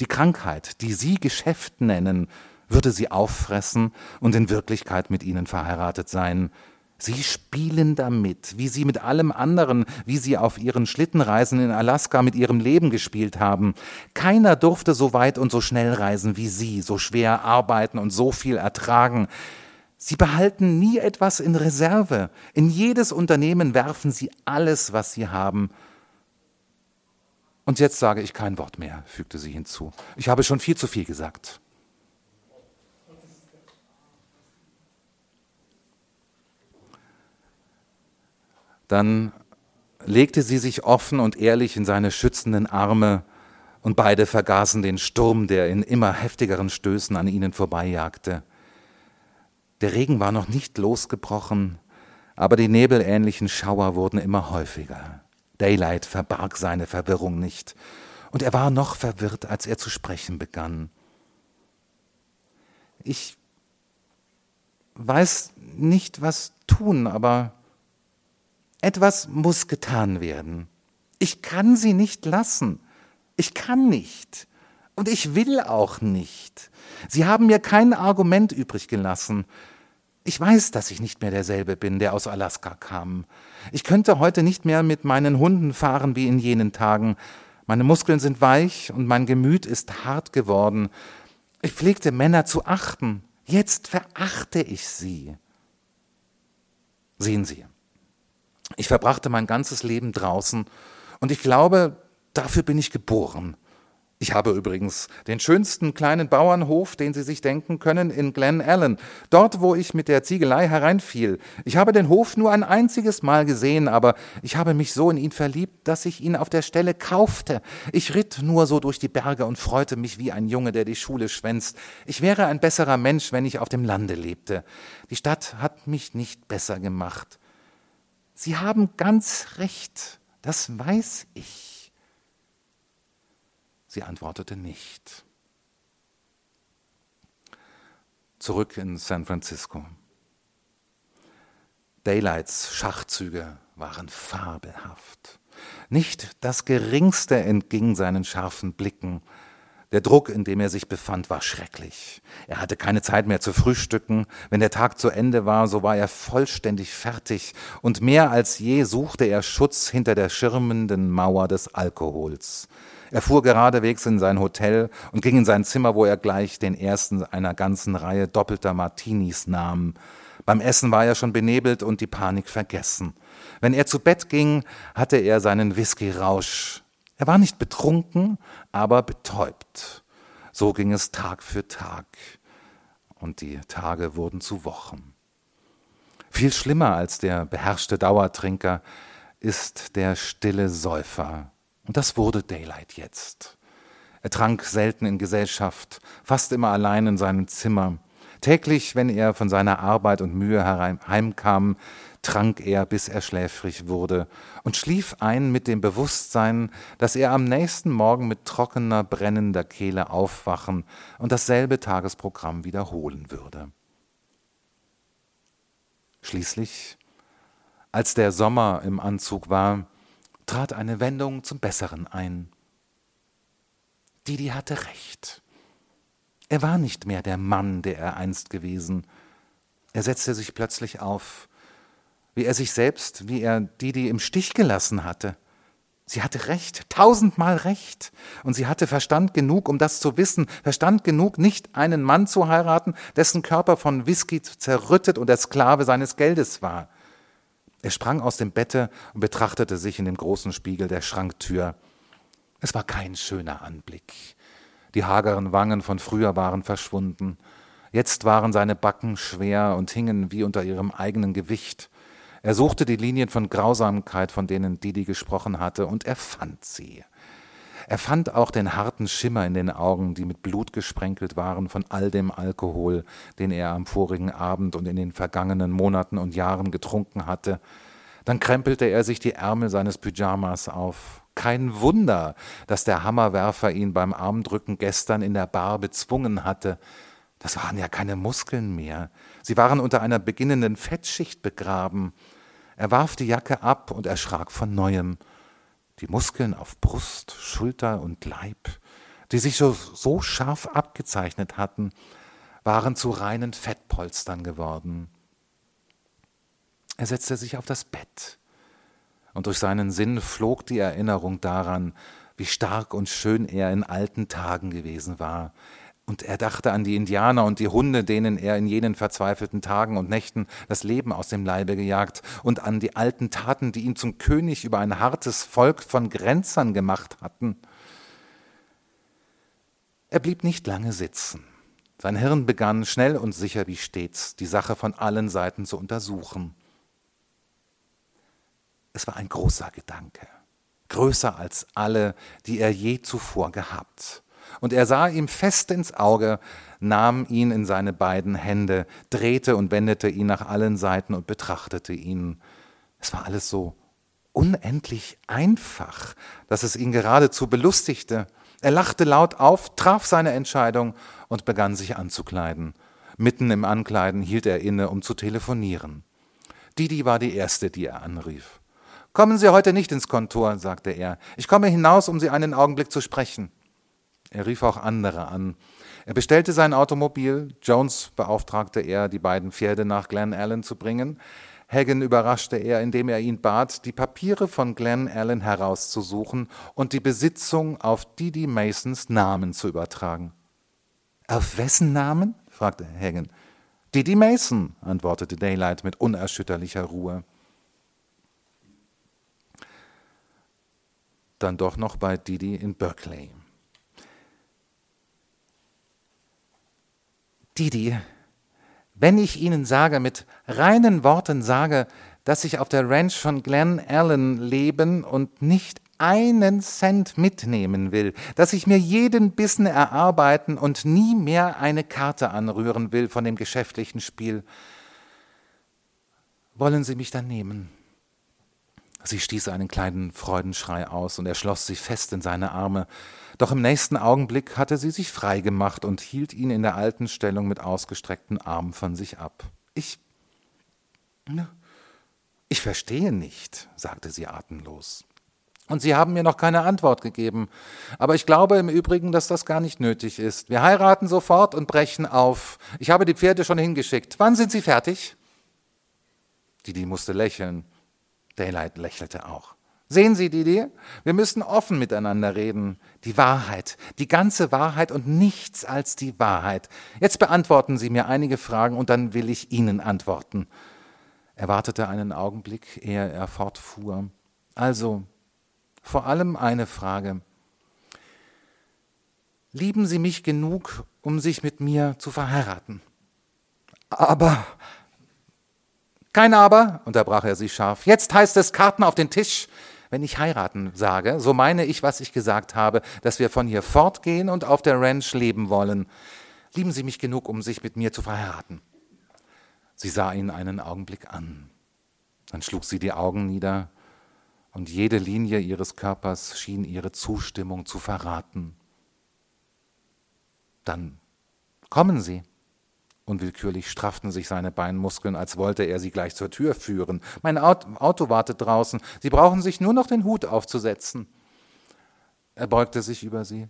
Die Krankheit, die Sie Geschäft nennen, würde sie auffressen und in Wirklichkeit mit ihnen verheiratet sein. Sie spielen damit, wie sie mit allem anderen, wie sie auf ihren Schlittenreisen in Alaska mit ihrem Leben gespielt haben. Keiner durfte so weit und so schnell reisen wie sie, so schwer arbeiten und so viel ertragen. Sie behalten nie etwas in Reserve. In jedes Unternehmen werfen Sie alles, was Sie haben. Und jetzt sage ich kein Wort mehr, fügte sie hinzu. Ich habe schon viel zu viel gesagt. Dann legte sie sich offen und ehrlich in seine schützenden Arme, und beide vergaßen den Sturm, der in immer heftigeren Stößen an ihnen vorbeijagte. Der Regen war noch nicht losgebrochen, aber die nebelähnlichen Schauer wurden immer häufiger. Daylight verbarg seine Verwirrung nicht, und er war noch verwirrt, als er zu sprechen begann. Ich weiß nicht, was tun, aber etwas muss getan werden. Ich kann sie nicht lassen. Ich kann nicht. Und ich will auch nicht. Sie haben mir kein Argument übrig gelassen. Ich weiß, dass ich nicht mehr derselbe bin, der aus Alaska kam. Ich könnte heute nicht mehr mit meinen Hunden fahren wie in jenen Tagen. Meine Muskeln sind weich und mein Gemüt ist hart geworden. Ich pflegte Männer zu achten. Jetzt verachte ich sie. Sehen Sie, ich verbrachte mein ganzes Leben draußen und ich glaube, dafür bin ich geboren. Ich habe übrigens den schönsten kleinen Bauernhof, den Sie sich denken können, in Glen Allen, dort, wo ich mit der Ziegelei hereinfiel. Ich habe den Hof nur ein einziges Mal gesehen, aber ich habe mich so in ihn verliebt, dass ich ihn auf der Stelle kaufte. Ich ritt nur so durch die Berge und freute mich wie ein Junge, der die Schule schwänzt. Ich wäre ein besserer Mensch, wenn ich auf dem Lande lebte. Die Stadt hat mich nicht besser gemacht. Sie haben ganz recht, das weiß ich. Sie antwortete nicht. Zurück in San Francisco. Daylights Schachzüge waren fabelhaft. Nicht das geringste entging seinen scharfen Blicken. Der Druck, in dem er sich befand, war schrecklich. Er hatte keine Zeit mehr zu frühstücken. Wenn der Tag zu Ende war, so war er vollständig fertig, und mehr als je suchte er Schutz hinter der schirmenden Mauer des Alkohols. Er fuhr geradewegs in sein Hotel und ging in sein Zimmer, wo er gleich den ersten einer ganzen Reihe doppelter Martinis nahm. Beim Essen war er schon benebelt und die Panik vergessen. Wenn er zu Bett ging, hatte er seinen Whisky-Rausch. Er war nicht betrunken, aber betäubt. So ging es Tag für Tag. Und die Tage wurden zu Wochen. Viel schlimmer als der beherrschte Dauertrinker ist der stille Säufer, und das wurde Daylight jetzt. Er trank selten in Gesellschaft, fast immer allein in seinem Zimmer. Täglich, wenn er von seiner Arbeit und Mühe heimkam, trank er, bis er schläfrig wurde und schlief ein mit dem Bewusstsein, dass er am nächsten Morgen mit trockener, brennender Kehle aufwachen und dasselbe Tagesprogramm wiederholen würde. Schließlich, als der Sommer im Anzug war, trat eine Wendung zum Besseren ein. Didi hatte recht. Er war nicht mehr der Mann, der er einst gewesen. Er setzte sich plötzlich auf, wie er sich selbst, wie er Didi im Stich gelassen hatte. Sie hatte recht, tausendmal recht. Und sie hatte Verstand genug, um das zu wissen, Verstand genug, nicht einen Mann zu heiraten, dessen Körper von Whisky zerrüttet und der Sklave seines Geldes war. Er sprang aus dem Bette und betrachtete sich in dem großen Spiegel der Schranktür. Es war kein schöner Anblick. Die hageren Wangen von früher waren verschwunden. Jetzt waren seine Backen schwer und hingen wie unter ihrem eigenen Gewicht. Er suchte die Linien von Grausamkeit, von denen Didi gesprochen hatte, und er fand sie. Er fand auch den harten Schimmer in den Augen, die mit Blut gesprenkelt waren von all dem Alkohol, den er am vorigen Abend und in den vergangenen Monaten und Jahren getrunken hatte. Dann krempelte er sich die Ärmel seines Pyjamas auf. Kein Wunder, dass der Hammerwerfer ihn beim Armdrücken gestern in der Bar bezwungen hatte. Das waren ja keine Muskeln mehr. Sie waren unter einer beginnenden Fettschicht begraben. Er warf die Jacke ab und erschrak von neuem. Die Muskeln auf Brust, Schulter und Leib, die sich so, so scharf abgezeichnet hatten, waren zu reinen Fettpolstern geworden. Er setzte sich auf das Bett, und durch seinen Sinn flog die Erinnerung daran, wie stark und schön er in alten Tagen gewesen war, und er dachte an die Indianer und die Hunde, denen er in jenen verzweifelten Tagen und Nächten das Leben aus dem Leibe gejagt, und an die alten Taten, die ihn zum König über ein hartes Volk von Grenzern gemacht hatten. Er blieb nicht lange sitzen. Sein Hirn begann, schnell und sicher wie stets, die Sache von allen Seiten zu untersuchen. Es war ein großer Gedanke, größer als alle, die er je zuvor gehabt. Und er sah ihm fest ins Auge, nahm ihn in seine beiden Hände, drehte und wendete ihn nach allen Seiten und betrachtete ihn. Es war alles so unendlich einfach, dass es ihn geradezu belustigte. Er lachte laut auf, traf seine Entscheidung und begann sich anzukleiden. Mitten im Ankleiden hielt er inne, um zu telefonieren. Didi war die erste, die er anrief. Kommen Sie heute nicht ins Kontor, sagte er. Ich komme hinaus, um Sie einen Augenblick zu sprechen. Er rief auch andere an. Er bestellte sein Automobil. Jones beauftragte er, die beiden Pferde nach Glen Allen zu bringen. Hagen überraschte er, indem er ihn bat, die Papiere von Glen Allen herauszusuchen und die Besitzung auf Didi Masons Namen zu übertragen. Auf wessen Namen? fragte Hagen. Didi Mason, antwortete Daylight mit unerschütterlicher Ruhe. dann doch noch bei Didi in Berkeley. Didi, wenn ich Ihnen sage, mit reinen Worten sage, dass ich auf der Ranch von Glen Allen leben und nicht einen Cent mitnehmen will, dass ich mir jeden Bissen erarbeiten und nie mehr eine Karte anrühren will von dem geschäftlichen Spiel, wollen Sie mich dann nehmen? Sie stieß einen kleinen Freudenschrei aus und er schloss sie fest in seine Arme. Doch im nächsten Augenblick hatte sie sich frei gemacht und hielt ihn in der alten Stellung mit ausgestreckten Armen von sich ab. Ich. Ich verstehe nicht, sagte sie atemlos. Und Sie haben mir noch keine Antwort gegeben. Aber ich glaube im Übrigen, dass das gar nicht nötig ist. Wir heiraten sofort und brechen auf. Ich habe die Pferde schon hingeschickt. Wann sind Sie fertig? Didi musste lächeln. Daylight lächelte auch. Sehen Sie, Didi, wir müssen offen miteinander reden. Die Wahrheit, die ganze Wahrheit und nichts als die Wahrheit. Jetzt beantworten Sie mir einige Fragen und dann will ich Ihnen antworten. Er wartete einen Augenblick, ehe er fortfuhr. Also, vor allem eine Frage. Lieben Sie mich genug, um sich mit mir zu verheiraten? Aber, kein Aber, unterbrach er sie scharf. Jetzt heißt es Karten auf den Tisch. Wenn ich heiraten sage, so meine ich, was ich gesagt habe, dass wir von hier fortgehen und auf der Ranch leben wollen. Lieben Sie mich genug, um sich mit mir zu verheiraten? Sie sah ihn einen Augenblick an. Dann schlug sie die Augen nieder, und jede Linie ihres Körpers schien ihre Zustimmung zu verraten. Dann kommen Sie. Unwillkürlich strafften sich seine Beinmuskeln, als wollte er sie gleich zur Tür führen. Mein Auto wartet draußen. Sie brauchen sich nur noch den Hut aufzusetzen. Er beugte sich über sie.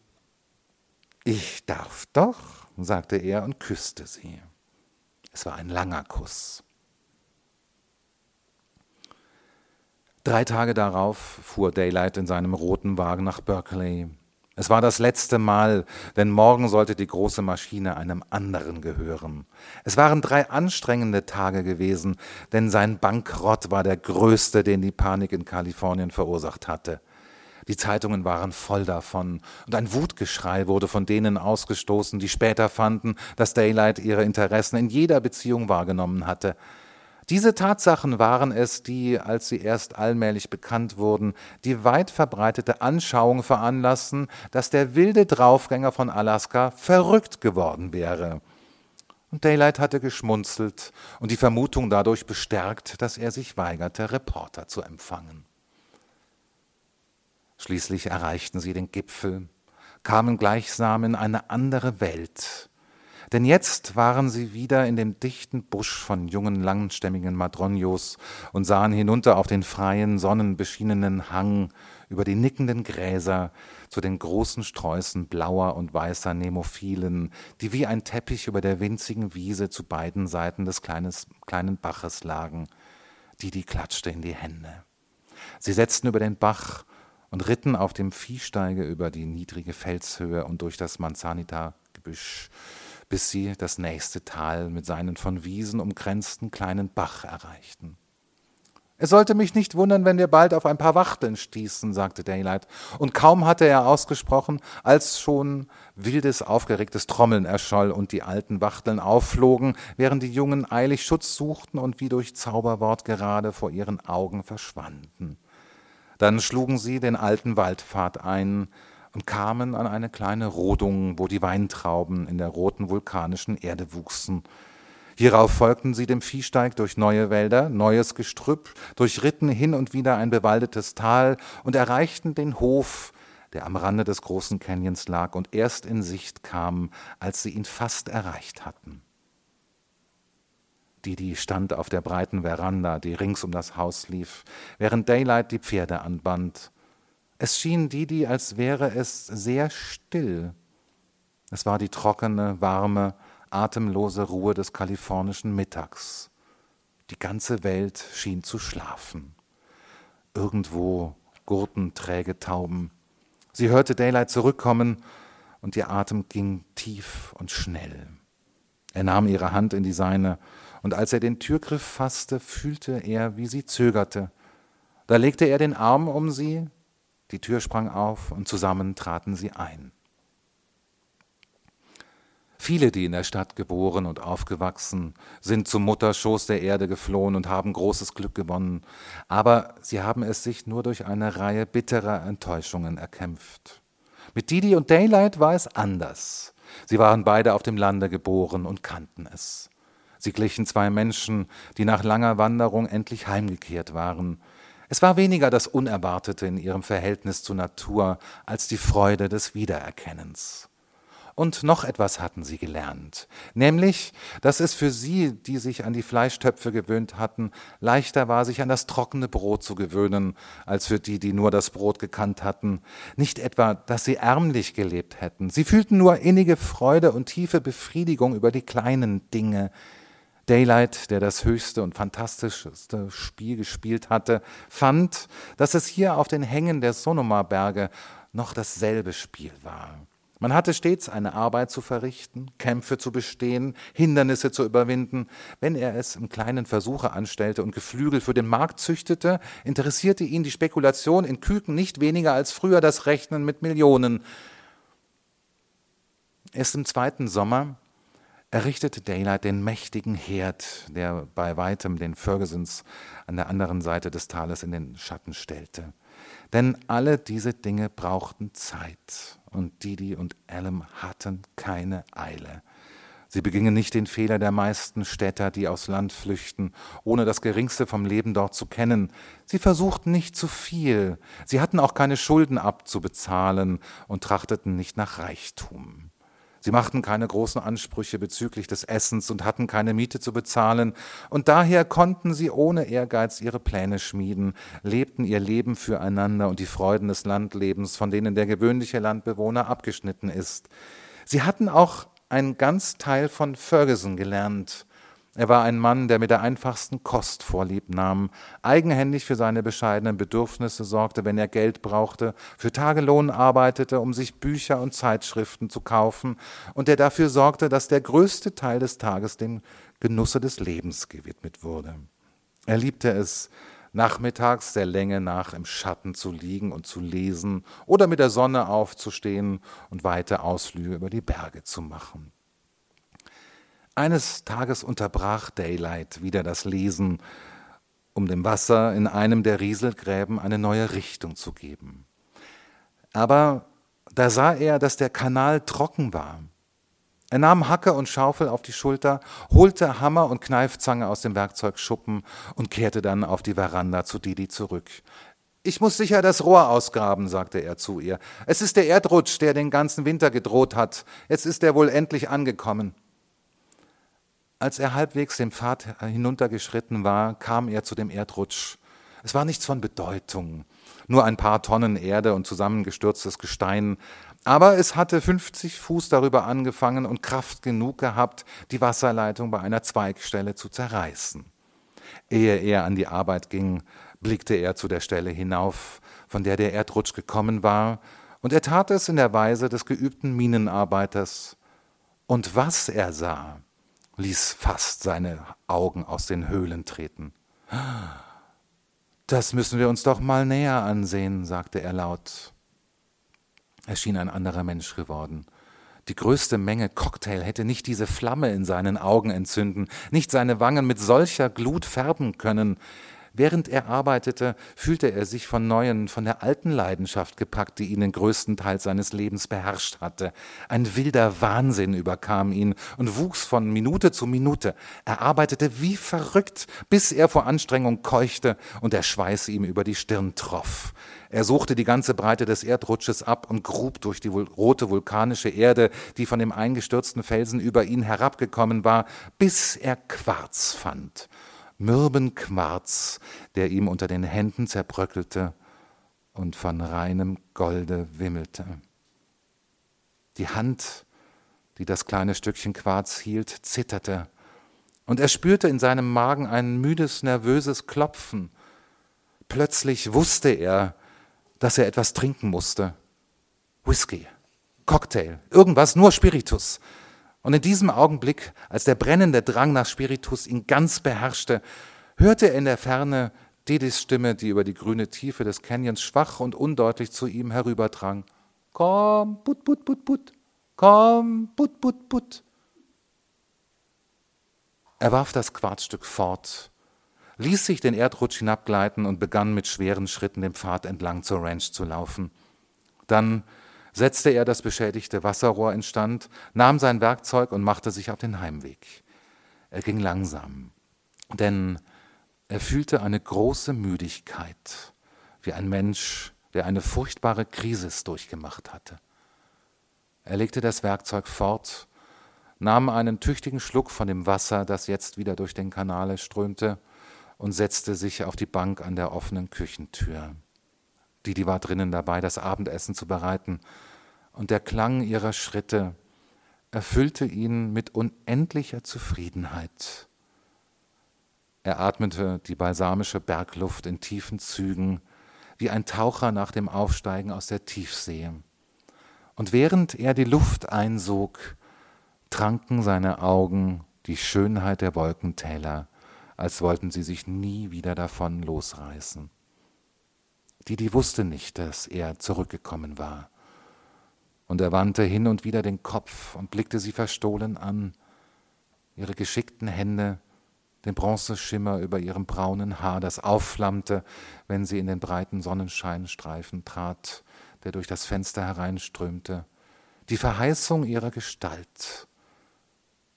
Ich darf doch, sagte er und küsste sie. Es war ein langer Kuss. Drei Tage darauf fuhr Daylight in seinem roten Wagen nach Berkeley. Es war das letzte Mal, denn morgen sollte die große Maschine einem anderen gehören. Es waren drei anstrengende Tage gewesen, denn sein Bankrott war der größte, den die Panik in Kalifornien verursacht hatte. Die Zeitungen waren voll davon, und ein Wutgeschrei wurde von denen ausgestoßen, die später fanden, dass Daylight ihre Interessen in jeder Beziehung wahrgenommen hatte. Diese Tatsachen waren es, die, als sie erst allmählich bekannt wurden, die weit verbreitete Anschauung veranlassten, dass der wilde Draufgänger von Alaska verrückt geworden wäre. Und Daylight hatte geschmunzelt und die Vermutung dadurch bestärkt, dass er sich weigerte, Reporter zu empfangen. Schließlich erreichten sie den Gipfel, kamen gleichsam in eine andere Welt, denn jetzt waren sie wieder in dem dichten Busch von jungen, langstämmigen Madronios und sahen hinunter auf den freien, sonnenbeschienenen Hang über die nickenden Gräser zu den großen Sträußen blauer und weißer Nemophilen, die wie ein Teppich über der winzigen Wiese zu beiden Seiten des kleines, kleinen Baches lagen. Didi klatschte in die Hände. Sie setzten über den Bach und ritten auf dem Viehsteige über die niedrige Felshöhe und durch das Manzanita-Gebüsch bis sie das nächste Tal mit seinen von Wiesen umgrenzten kleinen Bach erreichten. Es sollte mich nicht wundern, wenn wir bald auf ein paar Wachteln stießen, sagte Daylight, und kaum hatte er ausgesprochen, als schon wildes, aufgeregtes Trommeln erscholl und die alten Wachteln aufflogen, während die Jungen eilig Schutz suchten und wie durch Zauberwort gerade vor ihren Augen verschwanden. Dann schlugen sie den alten Waldpfad ein, und kamen an eine kleine Rodung, wo die Weintrauben in der roten vulkanischen Erde wuchsen. Hierauf folgten sie dem Viehsteig durch neue Wälder, neues Gestrüpp, durchritten hin und wieder ein bewaldetes Tal und erreichten den Hof, der am Rande des großen Canyons lag und erst in Sicht kam, als sie ihn fast erreicht hatten. Didi stand auf der breiten Veranda, die rings um das Haus lief, während Daylight die Pferde anband. Es schien Didi, als wäre es sehr still. Es war die trockene, warme, atemlose Ruhe des kalifornischen Mittags. Die ganze Welt schien zu schlafen. Irgendwo gurten träge Tauben. Sie hörte Daylight zurückkommen und ihr Atem ging tief und schnell. Er nahm ihre Hand in die seine, und als er den Türgriff fasste, fühlte er, wie sie zögerte. Da legte er den Arm um sie die Tür sprang auf und zusammen traten sie ein. Viele, die in der Stadt geboren und aufgewachsen, sind zum Mutterschoß der Erde geflohen und haben großes Glück gewonnen, aber sie haben es sich nur durch eine Reihe bitterer Enttäuschungen erkämpft. Mit Didi und Daylight war es anders. Sie waren beide auf dem Lande geboren und kannten es. Sie glichen zwei Menschen, die nach langer Wanderung endlich heimgekehrt waren, es war weniger das Unerwartete in ihrem Verhältnis zur Natur als die Freude des Wiedererkennens. Und noch etwas hatten sie gelernt, nämlich, dass es für sie, die sich an die Fleischtöpfe gewöhnt hatten, leichter war, sich an das trockene Brot zu gewöhnen, als für die, die nur das Brot gekannt hatten. Nicht etwa, dass sie ärmlich gelebt hätten, sie fühlten nur innige Freude und tiefe Befriedigung über die kleinen Dinge, Daylight, der das höchste und fantastischste Spiel gespielt hatte, fand, dass es hier auf den Hängen der Sonoma-Berge noch dasselbe Spiel war. Man hatte stets eine Arbeit zu verrichten, Kämpfe zu bestehen, Hindernisse zu überwinden. Wenn er es im kleinen Versuche anstellte und Geflügel für den Markt züchtete, interessierte ihn die Spekulation in Küken nicht weniger als früher das Rechnen mit Millionen. Erst im zweiten Sommer errichtete Daylight den mächtigen Herd, der bei weitem den Fergusons an der anderen Seite des Tales in den Schatten stellte. Denn alle diese Dinge brauchten Zeit und Didi und Alem hatten keine Eile. Sie begingen nicht den Fehler der meisten Städter, die aus Land flüchten, ohne das Geringste vom Leben dort zu kennen. Sie versuchten nicht zu viel, sie hatten auch keine Schulden abzubezahlen und trachteten nicht nach Reichtum. Sie machten keine großen Ansprüche bezüglich des Essens und hatten keine Miete zu bezahlen, und daher konnten sie ohne Ehrgeiz ihre Pläne schmieden, lebten ihr Leben füreinander und die Freuden des Landlebens, von denen der gewöhnliche Landbewohner abgeschnitten ist. Sie hatten auch einen ganz Teil von Ferguson gelernt, er war ein Mann, der mit der einfachsten Kost vorlieb nahm, eigenhändig für seine bescheidenen Bedürfnisse sorgte, wenn er Geld brauchte, für Tagelohn arbeitete, um sich Bücher und Zeitschriften zu kaufen, und der dafür sorgte, dass der größte Teil des Tages dem Genusse des Lebens gewidmet wurde. Er liebte es, nachmittags der Länge nach im Schatten zu liegen und zu lesen oder mit der Sonne aufzustehen und weite Ausflüge über die Berge zu machen. Eines Tages unterbrach Daylight wieder das Lesen, um dem Wasser in einem der Rieselgräben eine neue Richtung zu geben. Aber da sah er, dass der Kanal trocken war. Er nahm Hacke und Schaufel auf die Schulter, holte Hammer und Kneifzange aus dem Werkzeugschuppen und kehrte dann auf die Veranda zu Didi zurück. Ich muss sicher das Rohr ausgraben, sagte er zu ihr. Es ist der Erdrutsch, der den ganzen Winter gedroht hat. Jetzt ist er wohl endlich angekommen. Als er halbwegs den Pfad hinuntergeschritten war, kam er zu dem Erdrutsch. Es war nichts von Bedeutung, nur ein paar Tonnen Erde und zusammengestürztes Gestein, aber es hatte 50 Fuß darüber angefangen und Kraft genug gehabt, die Wasserleitung bei einer Zweigstelle zu zerreißen. Ehe er an die Arbeit ging, blickte er zu der Stelle hinauf, von der der Erdrutsch gekommen war, und er tat es in der Weise des geübten Minenarbeiters. Und was er sah, ließ fast seine Augen aus den Höhlen treten. Das müssen wir uns doch mal näher ansehen, sagte er laut. Er schien ein anderer Mensch geworden. Die größte Menge Cocktail hätte nicht diese Flamme in seinen Augen entzünden, nicht seine Wangen mit solcher Glut färben können. Während er arbeitete, fühlte er sich von neuem von der alten Leidenschaft gepackt, die ihn den größten Teil seines Lebens beherrscht hatte. Ein wilder Wahnsinn überkam ihn und wuchs von Minute zu Minute. Er arbeitete wie verrückt, bis er vor Anstrengung keuchte und der Schweiß ihm über die Stirn troff. Er suchte die ganze Breite des Erdrutsches ab und grub durch die rote vulkanische Erde, die von dem eingestürzten Felsen über ihn herabgekommen war, bis er Quarz fand mürben Quarz, der ihm unter den Händen zerbröckelte und von reinem Golde wimmelte. Die Hand, die das kleine Stückchen Quarz hielt, zitterte, und er spürte in seinem Magen ein müdes, nervöses Klopfen. Plötzlich wusste er, dass er etwas trinken musste. Whisky, Cocktail, irgendwas, nur Spiritus. Und in diesem Augenblick, als der brennende Drang nach Spiritus ihn ganz beherrschte, hörte er in der Ferne Didis Stimme, die über die grüne Tiefe des Canyons schwach und undeutlich zu ihm herüberdrang. Komm, put, put, put, put. Komm, put, put, put. Er warf das Quarzstück fort, ließ sich den Erdrutsch hinabgleiten und begann mit schweren Schritten den Pfad entlang zur Ranch zu laufen. Dann setzte er das beschädigte Wasserrohr instand, nahm sein Werkzeug und machte sich auf den Heimweg. Er ging langsam, denn er fühlte eine große Müdigkeit, wie ein Mensch, der eine furchtbare Krise durchgemacht hatte. Er legte das Werkzeug fort, nahm einen tüchtigen Schluck von dem Wasser, das jetzt wieder durch den Kanal strömte, und setzte sich auf die Bank an der offenen Küchentür. Didi war drinnen dabei, das Abendessen zu bereiten, und der Klang ihrer Schritte erfüllte ihn mit unendlicher Zufriedenheit. Er atmete die balsamische Bergluft in tiefen Zügen, wie ein Taucher nach dem Aufsteigen aus der Tiefsee. Und während er die Luft einsog, tranken seine Augen die Schönheit der Wolkentäler, als wollten sie sich nie wieder davon losreißen. Didi wusste nicht, dass er zurückgekommen war. Und er wandte hin und wieder den Kopf und blickte sie verstohlen an, ihre geschickten Hände, den Bronzeschimmer über ihrem braunen Haar, das aufflammte, wenn sie in den breiten Sonnenscheinstreifen trat, der durch das Fenster hereinströmte, die Verheißung ihrer Gestalt.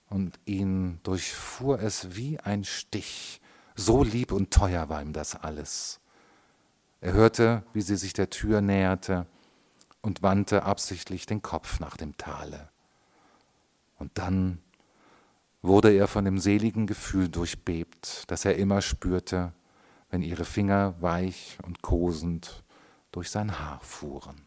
Und ihn durchfuhr es wie ein Stich, so lieb und teuer war ihm das alles. Er hörte, wie sie sich der Tür näherte und wandte absichtlich den Kopf nach dem Tale. Und dann wurde er von dem seligen Gefühl durchbebt, das er immer spürte, wenn ihre Finger weich und kosend durch sein Haar fuhren.